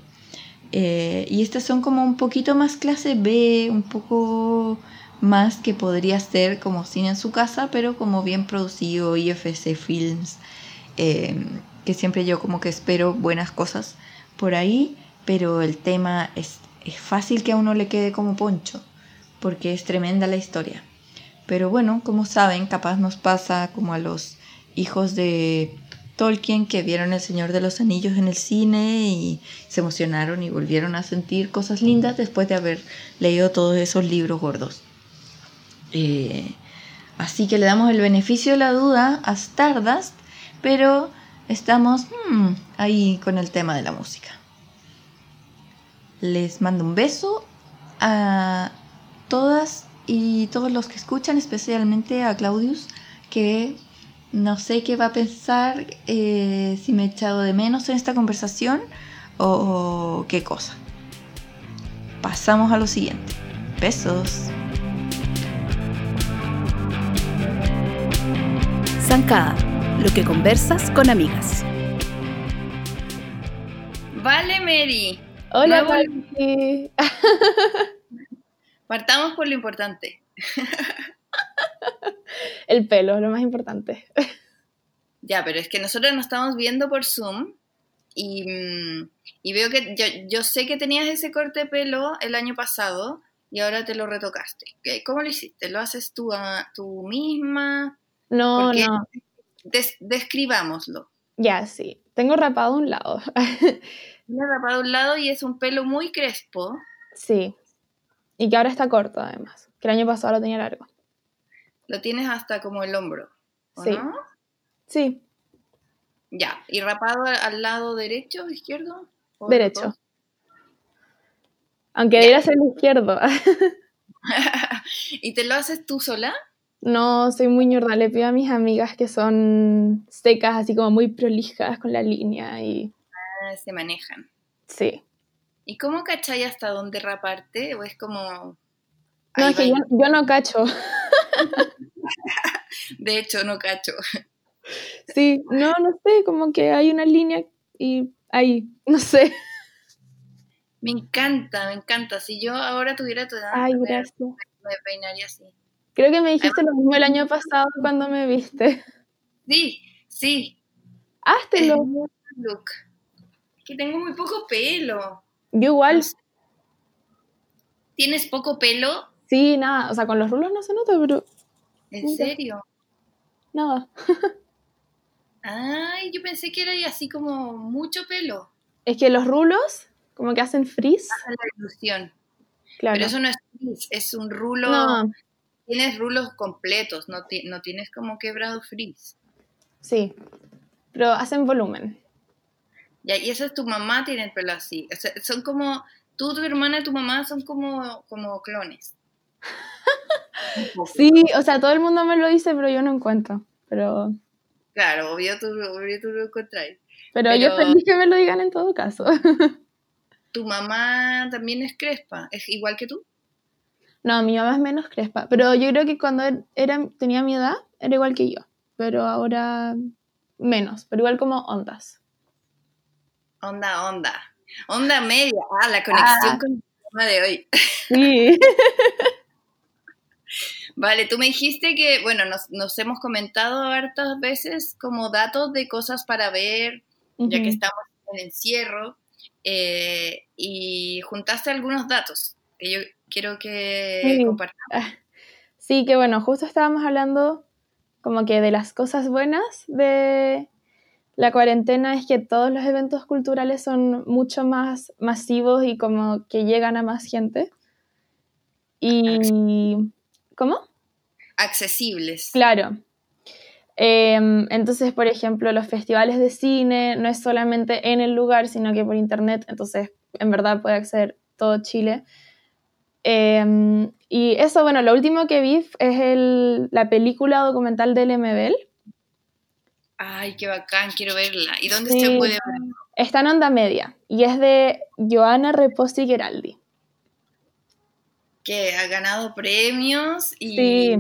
Eh, y estas son como un poquito más clase B, un poco más que podría ser como cine en su casa, pero como bien producido, IFC Films, em, que siempre yo como que espero buenas cosas por ahí, pero el tema es, es fácil que a uno le quede como poncho, porque es tremenda la historia. Pero bueno, como saben, capaz nos pasa como a los hijos de Tolkien que vieron El Señor de los Anillos en el cine y se emocionaron y volvieron a sentir cosas lindas después de haber leído todos esos libros gordos. Eh, así que le damos el beneficio de la duda a Stardust, pero estamos hmm, ahí con el tema de la música. Les mando un beso a todas y todos los que escuchan, especialmente a Claudius, que no sé qué va a pensar, eh, si me he echado de menos en esta conversación o qué cosa. Pasamos a lo siguiente. Besos. Zancada, lo que conversas con amigas. Vale, Mary. Hola, Nuevo... Partamos por lo importante. El pelo, lo más importante. Ya, pero es que nosotros nos estamos viendo por Zoom y, mm, y veo que yo, yo, sé que tenías ese corte de pelo el año pasado y ahora te lo retocaste. ¿Cómo lo hiciste? ¿Lo haces tú, a, tú misma? No, no. describámoslo. Ya, sí. Tengo rapado un lado. Tengo rapado un lado y es un pelo muy crespo. Sí. Y que ahora está corto, además. Que el año pasado lo tenía largo. Lo tienes hasta como el hombro. sí. Sí. Ya. ¿Y rapado al lado derecho o izquierdo? derecho. Aunque debería ser el izquierdo. ¿Y te lo haces tú sola? No, soy muy ñorda. Le pido a mis amigas que son secas, así como muy prolijas con la línea y... Ah, se manejan. Sí. ¿Y cómo cachai hasta dónde raparte? ¿O es como...? No, es que yo, yo, no cacho. De hecho, no cacho. Sí, no, no sé, como que hay una línea y ahí, no sé. Me encanta, me encanta. Si yo ahora tuviera tu edad, Ay, gracias. me peinaría así. Creo que me dijiste lo mismo el año pasado cuando me viste. Sí, sí. Háztelo. Look. Que tengo muy poco pelo. Yo igual. ¿Tienes poco pelo? Sí, nada. O sea, con los rulos no se nota, pero. ¿En serio? Nada. Ay, yo pensé que era así como mucho pelo. Es que los rulos, como que hacen frizz. Hacen la ilusión. Claro. Pero eso no es frizz, es un rulo. No tienes rulos completos, no, no tienes como quebrado frizz. Sí, pero hacen volumen. Ya, y eso es tu mamá tiene el pelo así. son como, tú, tu hermana y tu mamá son como, como clones. sí, o sea, todo el mundo me lo dice, pero yo no encuentro. Pero... Claro, obvio tú, obvio tú lo encontrás. Pero, pero, yo feliz que me lo digan en todo caso. ¿Tu mamá también es crespa? ¿Es igual que tú? No, mi mamá es menos crespa, pero yo creo que cuando era, tenía mi edad era igual que yo, pero ahora menos, pero igual como ondas. Onda, onda. Onda media. Ah, la conexión ah. con el tema de hoy. Sí. vale, tú me dijiste que, bueno, nos, hemos comentado hartas veces como datos de cosas para ver, ya que estamos en encierro, eh, y juntaste algunos datos que yo quiero que sí. compartamos. Sí, que bueno, justo estábamos hablando como que de las cosas buenas de la cuarentena es que todos los eventos culturales son mucho más masivos y como que llegan a más gente. Y... ¿Cómo? Accesibles. Claro. Eh, entonces, por ejemplo, los festivales de cine no es solamente en el lugar, sino que por internet, entonces en verdad puede acceder todo Chile. Eh, y eso, bueno, lo último que vi es el, la película documental del MBL. Ay, qué bacán, quiero verla. ¿Y dónde se puede ver? Está en Onda Media y es de Joana Reposi Geraldi. Que ha ganado premios y. Sí.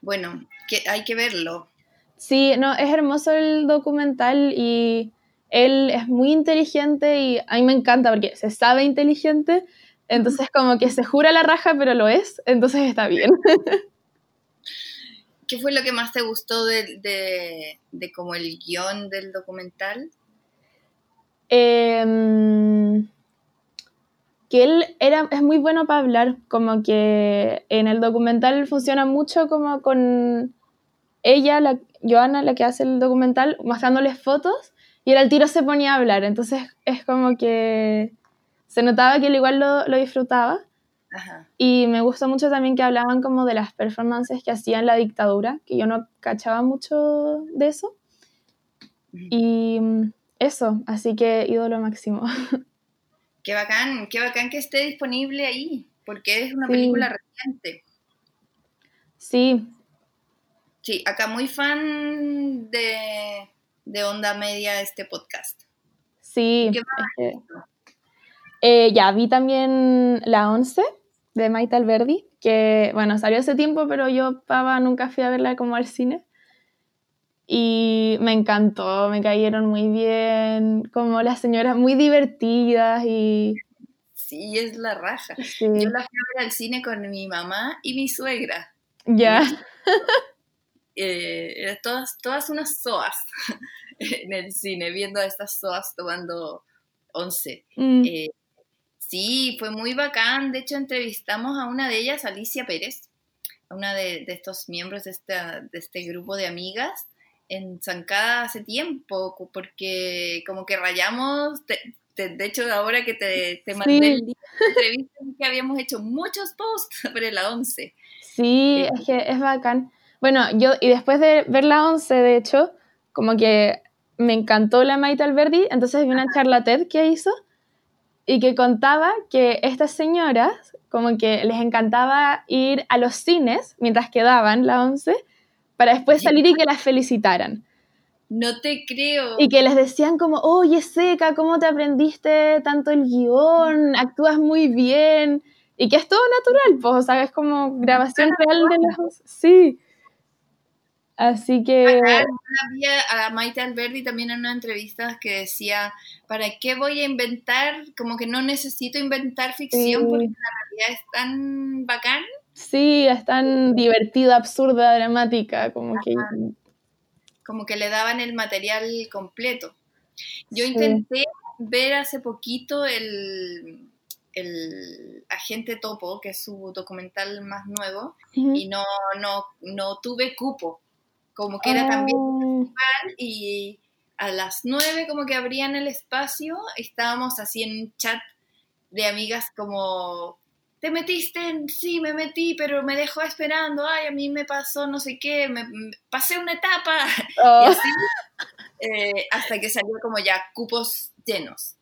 Bueno, que hay que verlo. Sí, no, es hermoso el documental y él es muy inteligente y a mí me encanta porque se sabe inteligente, Entonces como que se jura la raja, pero lo es, entonces está bien. ¿Qué fue lo que más te gustó de, de, como el guion del documental? Em, que él era, es muy bueno para hablar, como que en el documental funciona mucho como con ella, la, Joana, la que hace el documental, mostrándoles fotos y al tiro se ponía a hablar, entonces es como que se notaba que él igual lo, lo disfrutaba. Y me gustó mucho también que hablaban como de las performances que hacían la dictadura, que yo no cachaba mucho de eso. Y mm, eso, así que ídolo máximo. Qué bacán, qué bacán que esté disponible ahí, porque es una película reciente. Sí. Sí, acá muy fan de, de Onda Media este podcast. Sí. Eh, ya vi también La Once de Maite Alberdi, que bueno, salió hace tiempo, pero yo, pava, nunca fui a verla como al cine. Y me encantó, me cayeron muy bien, como las señoras muy divertidas y... Sí, es la raja. Yo la fui a ver al cine con mi mamá y mi suegra. Ya. Eh, todas, todas unas soas en el cine, viendo a estas soas tomando once. Mm. Eh, Sí, fue muy bacán. De hecho, entrevistamos a una de ellas, Alicia Pérez, a una de, estos miembros de, de este grupo de amigas en Zancada hace tiempo, porque como que rayamos, de hecho ahora que te, te mandé el día de entrevista, que habíamos hecho muchos posts sobre la 11. Sí, eh, es que es bacán. Bueno, yo, y después de ver la 11, de hecho, como que me encantó la Maite Alberdi, entonces vi una charla TED que hizo, y que contaba que estas señoras como que les encantaba ir a los cines mientras quedaban la once para después salir y que las felicitaran. No te creo. Y que les decían como, oye, Seca, ¿cómo te aprendiste tanto el guion? Actúas muy bien. Y que es todo natural, pues, o sea, es como grabación real de las... Sí. Así que... había a Maite Alberdi también en una entrevista que decía, ¿para qué voy a inventar? Como que no necesito inventar ficción porque la realidad es tan bacán. Sí, es tan divertida, absurda, dramática, como que... Como que le daban el material completo. Yo intenté ver hace poquito el, el Agente Topo, que es su documental más nuevo, y no, no, no tuve cupo como que era también oh. y a las nueve como que abrían el espacio, estábamos así en un chat de amigas como, ¿te metiste? Sí, me metí, pero me dejó esperando, ay, a mí me pasó no sé qué, me, pasé una etapa, oh. eh, hasta que salió como ya cupos llenos.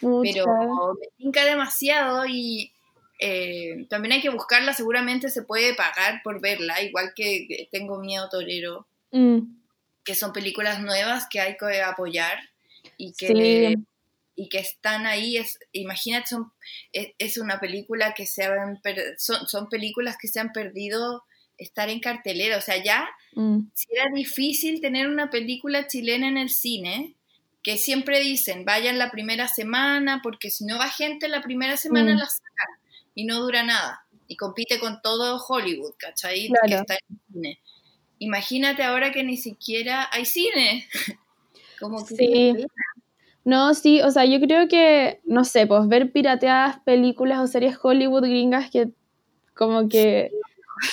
Pero me tinca demasiado y eh, también hay que buscarla, seguramente se puede pagar por verla, igual que Tengo Miedo Torero. Mm. que son películas nuevas que hay que apoyar y que, y que están ahí. Es, imagínate, son, es, una película que se han, son, son películas que se han perdido estar en cartelera. O sea, ya mm. si era difícil tener una película chilena en el cine, que siempre dicen, vayan la primera semana, porque si no va gente la primera semana mm. la sacan y no dura nada. Y compite con todo Hollywood, ¿cachai? Que está en el cine. Imagínate ahora que ni siquiera hay cine. Como que sí. No, sí, o sea, yo creo que, no sé, pues ver pirateadas películas o series Hollywood gringas que como que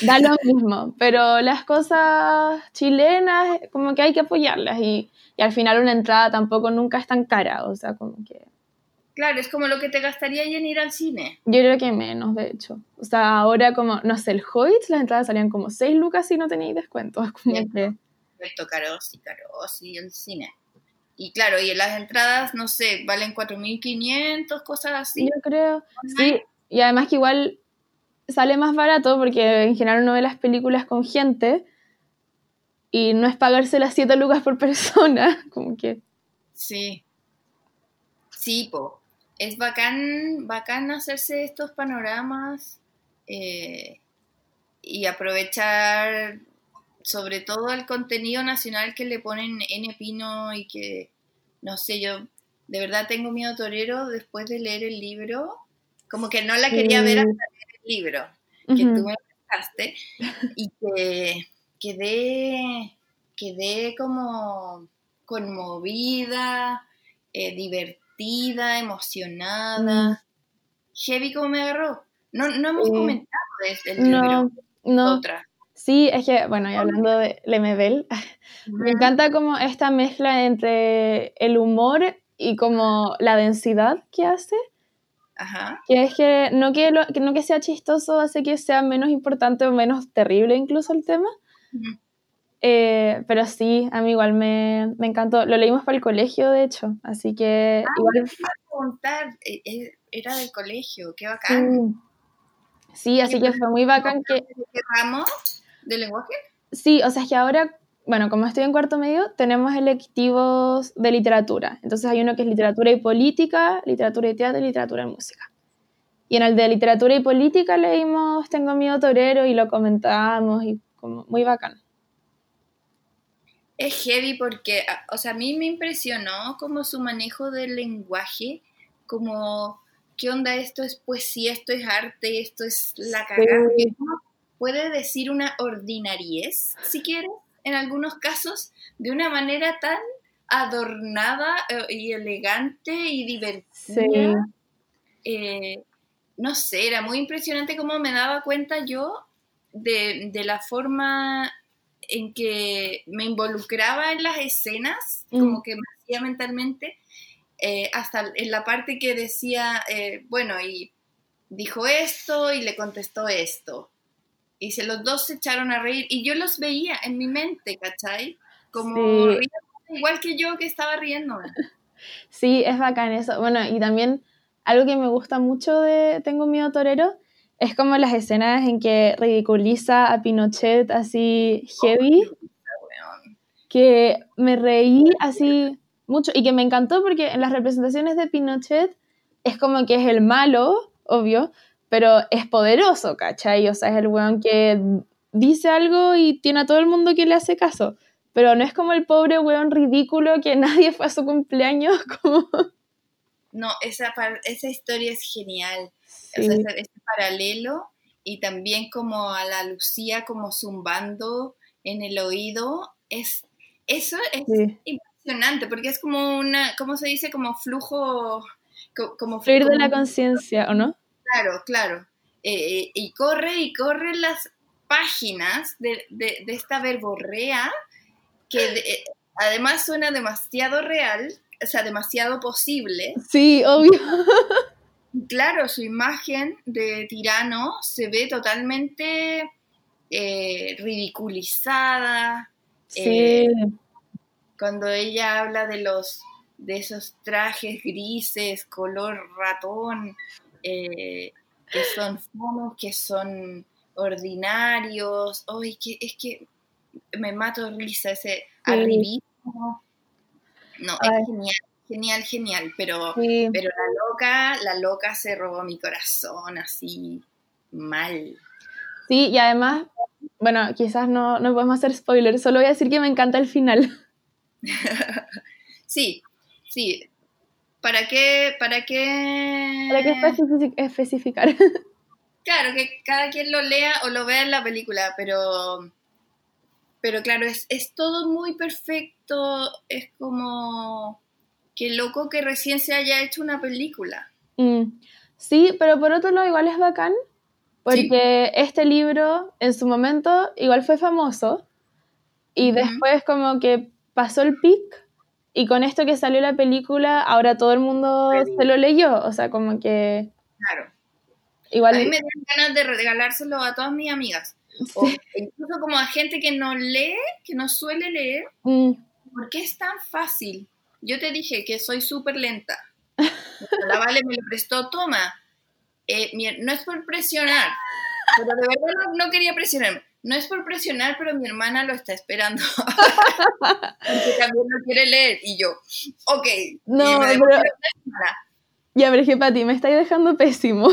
da lo mismo, pero las cosas chilenas como que hay que apoyarlas y, y al final una entrada tampoco nunca es tan cara, o sea, como que... Claro, es como lo que te gastaría en ir al cine. Yo creo que menos, de hecho. O sea, ahora como, no sé, el Hobbit, las entradas salían como 6 lucas y no tenéis descuento. Como que... caros y caros y el cine. Y claro, y las entradas, no sé, valen 4.500, cosas así. Yo creo, sí. Y además que igual sale más barato porque en general uno ve las películas con gente y no es pagarse las 7 lucas por persona, como que... Sí. Sí, po es bacán, bacán hacerse estos panoramas eh, y aprovechar sobre todo el contenido nacional que le ponen N Pino y que, no sé, yo de verdad tengo miedo torero después de leer el libro, como que no la quería ver hasta leer el libro, que tú me prestaste, y que quedé, quedé como conmovida, eh, divertida, emocionada. Mm. Heavy como me agarró. No, no hemos comentado de el libro. No. Otra. Sí, es que, bueno, y hablando de Lemebel, me encanta como esta mezcla entre el humor y como la densidad que hace. Ajá. Que es que no que, no que sea chistoso hace que sea menos importante o menos terrible incluso el tema. Eh, pero sí, a mí igual me, me, encantó. Lo leímos para el colegio, de hecho, así que... Ah, igual... preguntar, e, e, era del colegio, qué bacán. Sí, así que fue muy bacán que... ¿Qué lenguaje? Sí, o sea, es que ahora, bueno, como estoy en cuarto medio, tenemos electivos de literatura. Entonces hay uno que es literatura y política, literatura y teatro y literatura y música. Y en el de literatura y política leímos Tengo miedo torero y lo comentamos y como muy bacán. Es heavy porque, o sea, a mí me impresionó como su manejo del lenguaje, como, ¿qué onda esto es poesía, esto es arte, esto es la cagada? Puede decir una ordinariez, si quieres, en algunos casos, de una manera tan adornada eh, y elegante y divertida. Eh, no sé, era muy impresionante cómo me daba cuenta yo de, la forma en que me involucraba en las escenas, mm. como que me hacía mentalmente, eh, hasta en la parte que decía, eh, bueno, y dijo esto y le contestó esto. Y se los dos se echaron a reír y yo los veía en mi mente, ¿cachai? Como igual que yo que estaba riendo. Sí, es bacán eso. Bueno, y también algo que me gusta mucho de Tengo miedo torero es como las escenas en que ridiculiza a Pinochet así heavy, que me reí así mucho y que me encantó porque en las representaciones de Pinochet es como que es el malo, obvio, pero es poderoso, ¿cachai? O sea, es el weón que dice algo y tiene a todo el mundo que le hace caso, pero no es como el pobre weón ridículo que nadie fue a su cumpleaños, como... No, esa, esa historia es genial. O sea, ese, paralelo y también como a la Lucía como zumbando en el oído, es, eso es impresionante porque es como una, ¿cómo se dice? Como flujo... Como, Fluir de la conciencia, ¿o no? Claro, claro. Eh, eh, y corre y corre las páginas de, de, esta verborrea que eh, además suena demasiado real, o sea, demasiado posible. Sí, obvio. claro, su imagen de tirano se ve totalmente eh, ridiculizada. Sí. Eh, cuando ella habla de los de esos trajes grises, color ratón, eh, que son fomos, que son ordinarios. Ay, que, es que me mato risa ese arribismo. No, es genial genial, genial, pero, pero la loca, la loca se robó mi corazón así mal. Sí, y además, bueno, quizás no, no podemos hacer spoiler, solo voy a decir que me encanta el final. sí, sí. ¿Para qué? ¿Para qué? ¿Para qué especificar? claro, que cada quien lo lea o lo vea en la película, pero pero claro, es, es, todo muy perfecto, es como qué loco que recién se haya hecho una película. Mm. Sí, pero por otro lado igual es bacán, porque este libro en su momento igual fue famoso y después como que pasó el pic y con esto que salió la película ahora todo el mundo se lo leyó, o sea, como que... Claro. Igual... A mí me dan ganas de regalárselo a todas mis amigas. O incluso como a gente que no lee, que no suele leer. Mm. ¿Por qué es tan fácil? Yo te dije que soy súper lenta. La Vale me lo prestó, toma. Eh, no es por presionar, pero de verdad no, quería presionar. No es por presionar, pero mi hermana lo está esperando. Porque también lo quiere leer. Y yo, ok. No, pero... Ya, pero es que Pati, me estáis dejando pésimo.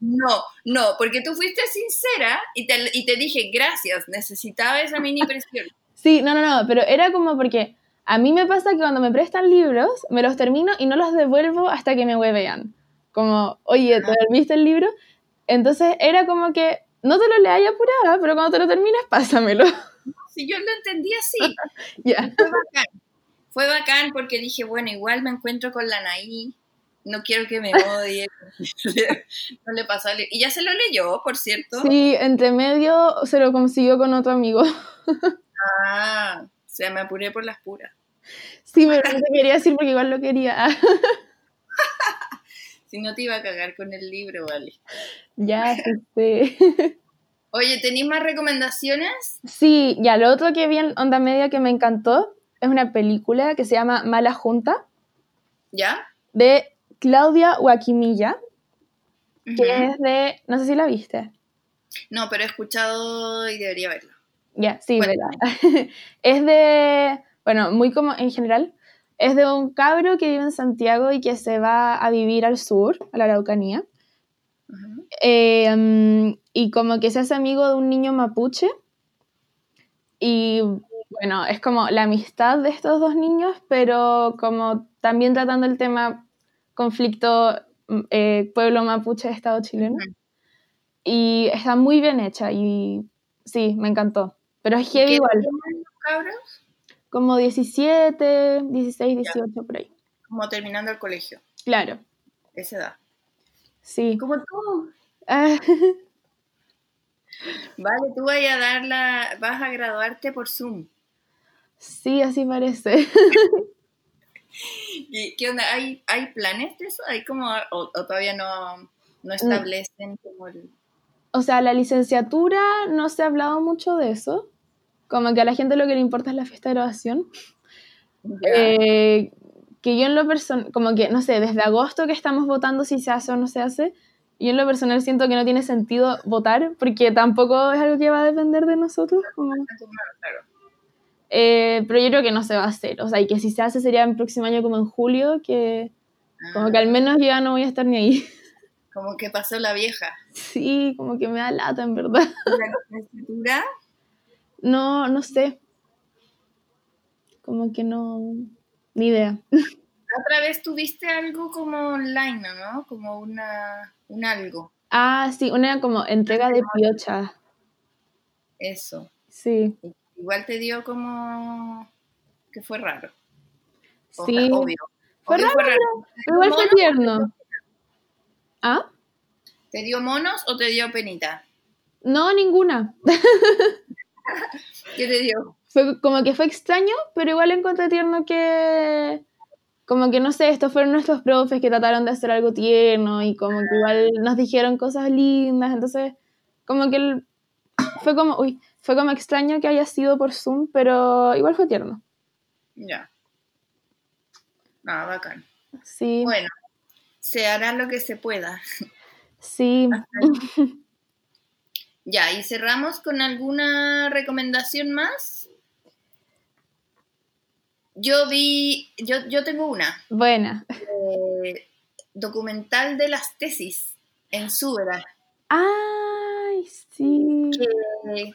No, no, porque tú fuiste sincera y te, y te dije, gracias, necesitaba esa mini presión. Sí, no, no, no, pero era como porque a mí me pasa que cuando me prestan libros, me los termino y no los devuelvo hasta que me huevean. como, oye, ¿te dormiste el libro? Entonces era como que, no te lo leas apurada, pero cuando te lo termines, pásamelo. Si yo lo entendí así. ya. Fue bacán. Fue bacán porque dije, bueno, igual me encuentro con la Naí, no quiero que me odie. no le pasó. Y ya se lo leyó, por cierto. Sí, entre medio se lo consiguió con otro amigo. ah, o sea, me apuré por las puras. Sí, pero no te quería decir porque igual lo quería. Si no te iba a cagar con el libro, vale. Ya, sí. Oye, ¿tenéis más recomendaciones? Sí, ya, lo otro que vi en Onda Media que me encantó es una película que se llama Mala Junta. ¿Ya? De Claudia Guaquimilla, que es de, no sé si la viste. No, pero he escuchado y debería verla. Ya, sí, verdad. es de, bueno, muy como en general, es de un cabro que vive en Santiago y que se va a vivir al sur, a la Araucanía. Em, y como que se hace amigo de un niño mapuche. Y bueno, es como la amistad de estos dos niños, pero como también tratando el tema conflicto mm, eh, pueblo mapuche, Estado chileno. Y está muy bien hecha y sí, me encantó. Pero es heavy igual. cabros? Como 17, 16, 18 por ahí. Como terminando el colegio. Claro. Esa edad. Sí. Como tú. vale, tú vas a dar la, vas a graduarte por Zoom. Sí, así parece. ¿Qué onda? ¿Hay, ¿Hay planes de eso? ¿Hay como, o, todavía no, no mm. establecen como el... O sea, la licenciatura no se ha hablado mucho de eso. Como que a la gente lo que le importa es la fiesta de graduación. Eh, que yo en lo personal, como que, no sé, desde agosto que estamos votando si se hace o no se hace, yo en lo personal siento que no tiene sentido votar porque tampoco es algo que va a depender de nosotros. Como... Eh, pero yo creo que no se va a hacer. O sea, y que si se hace sería el próximo año como en julio, que como que al ah. menos yo ya no voy a estar ni ahí. Como que pasó la vieja. Sí, como que me da lata, en verdad. ¿La? No, no sé. Como que no. Ni idea. otra vez tuviste algo como online, ¿no? Como una, un algo. Ah, sí, una como entrega de piocha. Eso. Sí igual te dio como que fue raro. sí. obvio. Fue, raro, igual fue tierno. ¿Ah? ¿Te dio monos o te dio penita? No, ninguna. ¿Qué te dio? Fue como que fue extraño, pero igual encontré tierno que como que no sé, estos fueron nuestros profes que trataron de hacer algo tierno y como que igual nos dijeron cosas lindas, entonces como que fue como, uy, fue como extraño que haya sido por Zoom, pero igual fue tierno. Ya. Ah, bacán. Sí. Bueno, se hará lo que se pueda. Sí. ya, y cerramos con alguna recomendación más. Yo vi, yo, yo tengo una. Buena. Eh, documental de las tesis en Subera. Ay, sí.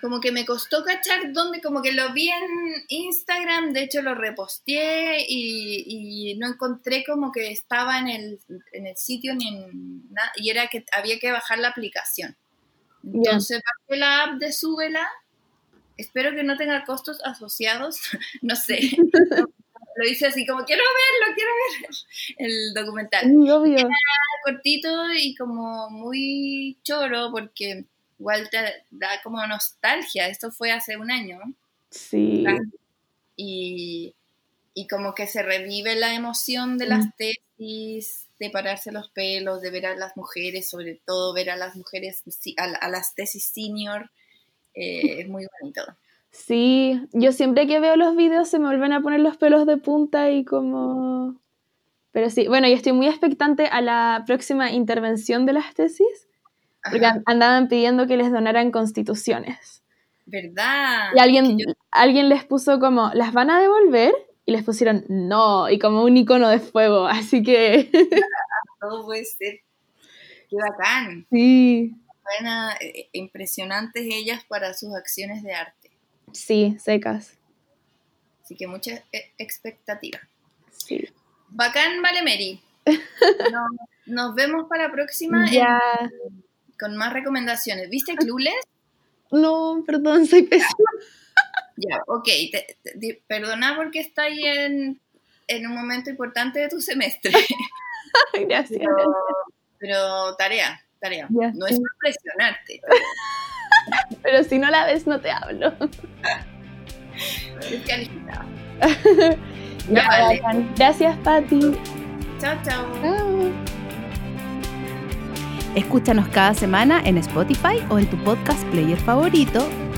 como que me costó cachar dónde, como que lo vi en Instagram, de hecho lo reposteé y, no encontré como que estaba en el, en el sitio ni en nada, y era que había que bajar la aplicación. Entonces bajé la app de Súbela, espero que no tenga costos asociados, no sé. lo hice así como quiero verlo, quiero ver el documental. Era cortito y como muy choro porque igual te da como nostalgia. Esto fue hace un año. Sí. Y, y como que se revive la emoción de las mm. tesis, de pararse los pelos, de ver a las mujeres, sobre todo ver a las mujeres, a, las tesis senior. Eh, es muy bonito. Sí, yo siempre que veo los videos se me vuelven a poner los pelos de punta y como... Pero sí, bueno, yo estoy muy expectante a la próxima intervención de las tesis, porque andaban pidiendo que les donaran constituciones. ¿Verdad? Y alguien, alguien les puso como, ¿las van a devolver? Y les pusieron no, y como un icono de fuego, así que... Todo puede ser. Qué bacán. Sí. Buena, eh, impresionantes ellas para sus acciones de arte. Sí, secas. Así que mucha e, expectativa. Sí. Bacán, vale, Mary. nos vemos para la próxima Ya. con más recomendaciones. ¿Viste Clueless? No, perdón, soy pésima. Ya, ok. te- te- perdona porque está ahí en, en un momento importante de tu semestre. Gracias. Pero, pero tarea, tarea. Ya, no es sí. por presionarte. Pero si no la ves, no te hablo. Descalificada. Ya, Ya, vale. Gracias, Pati. Chao, chao. Chao. Escúchanos cada semana en Spotify o en tu podcast player favorito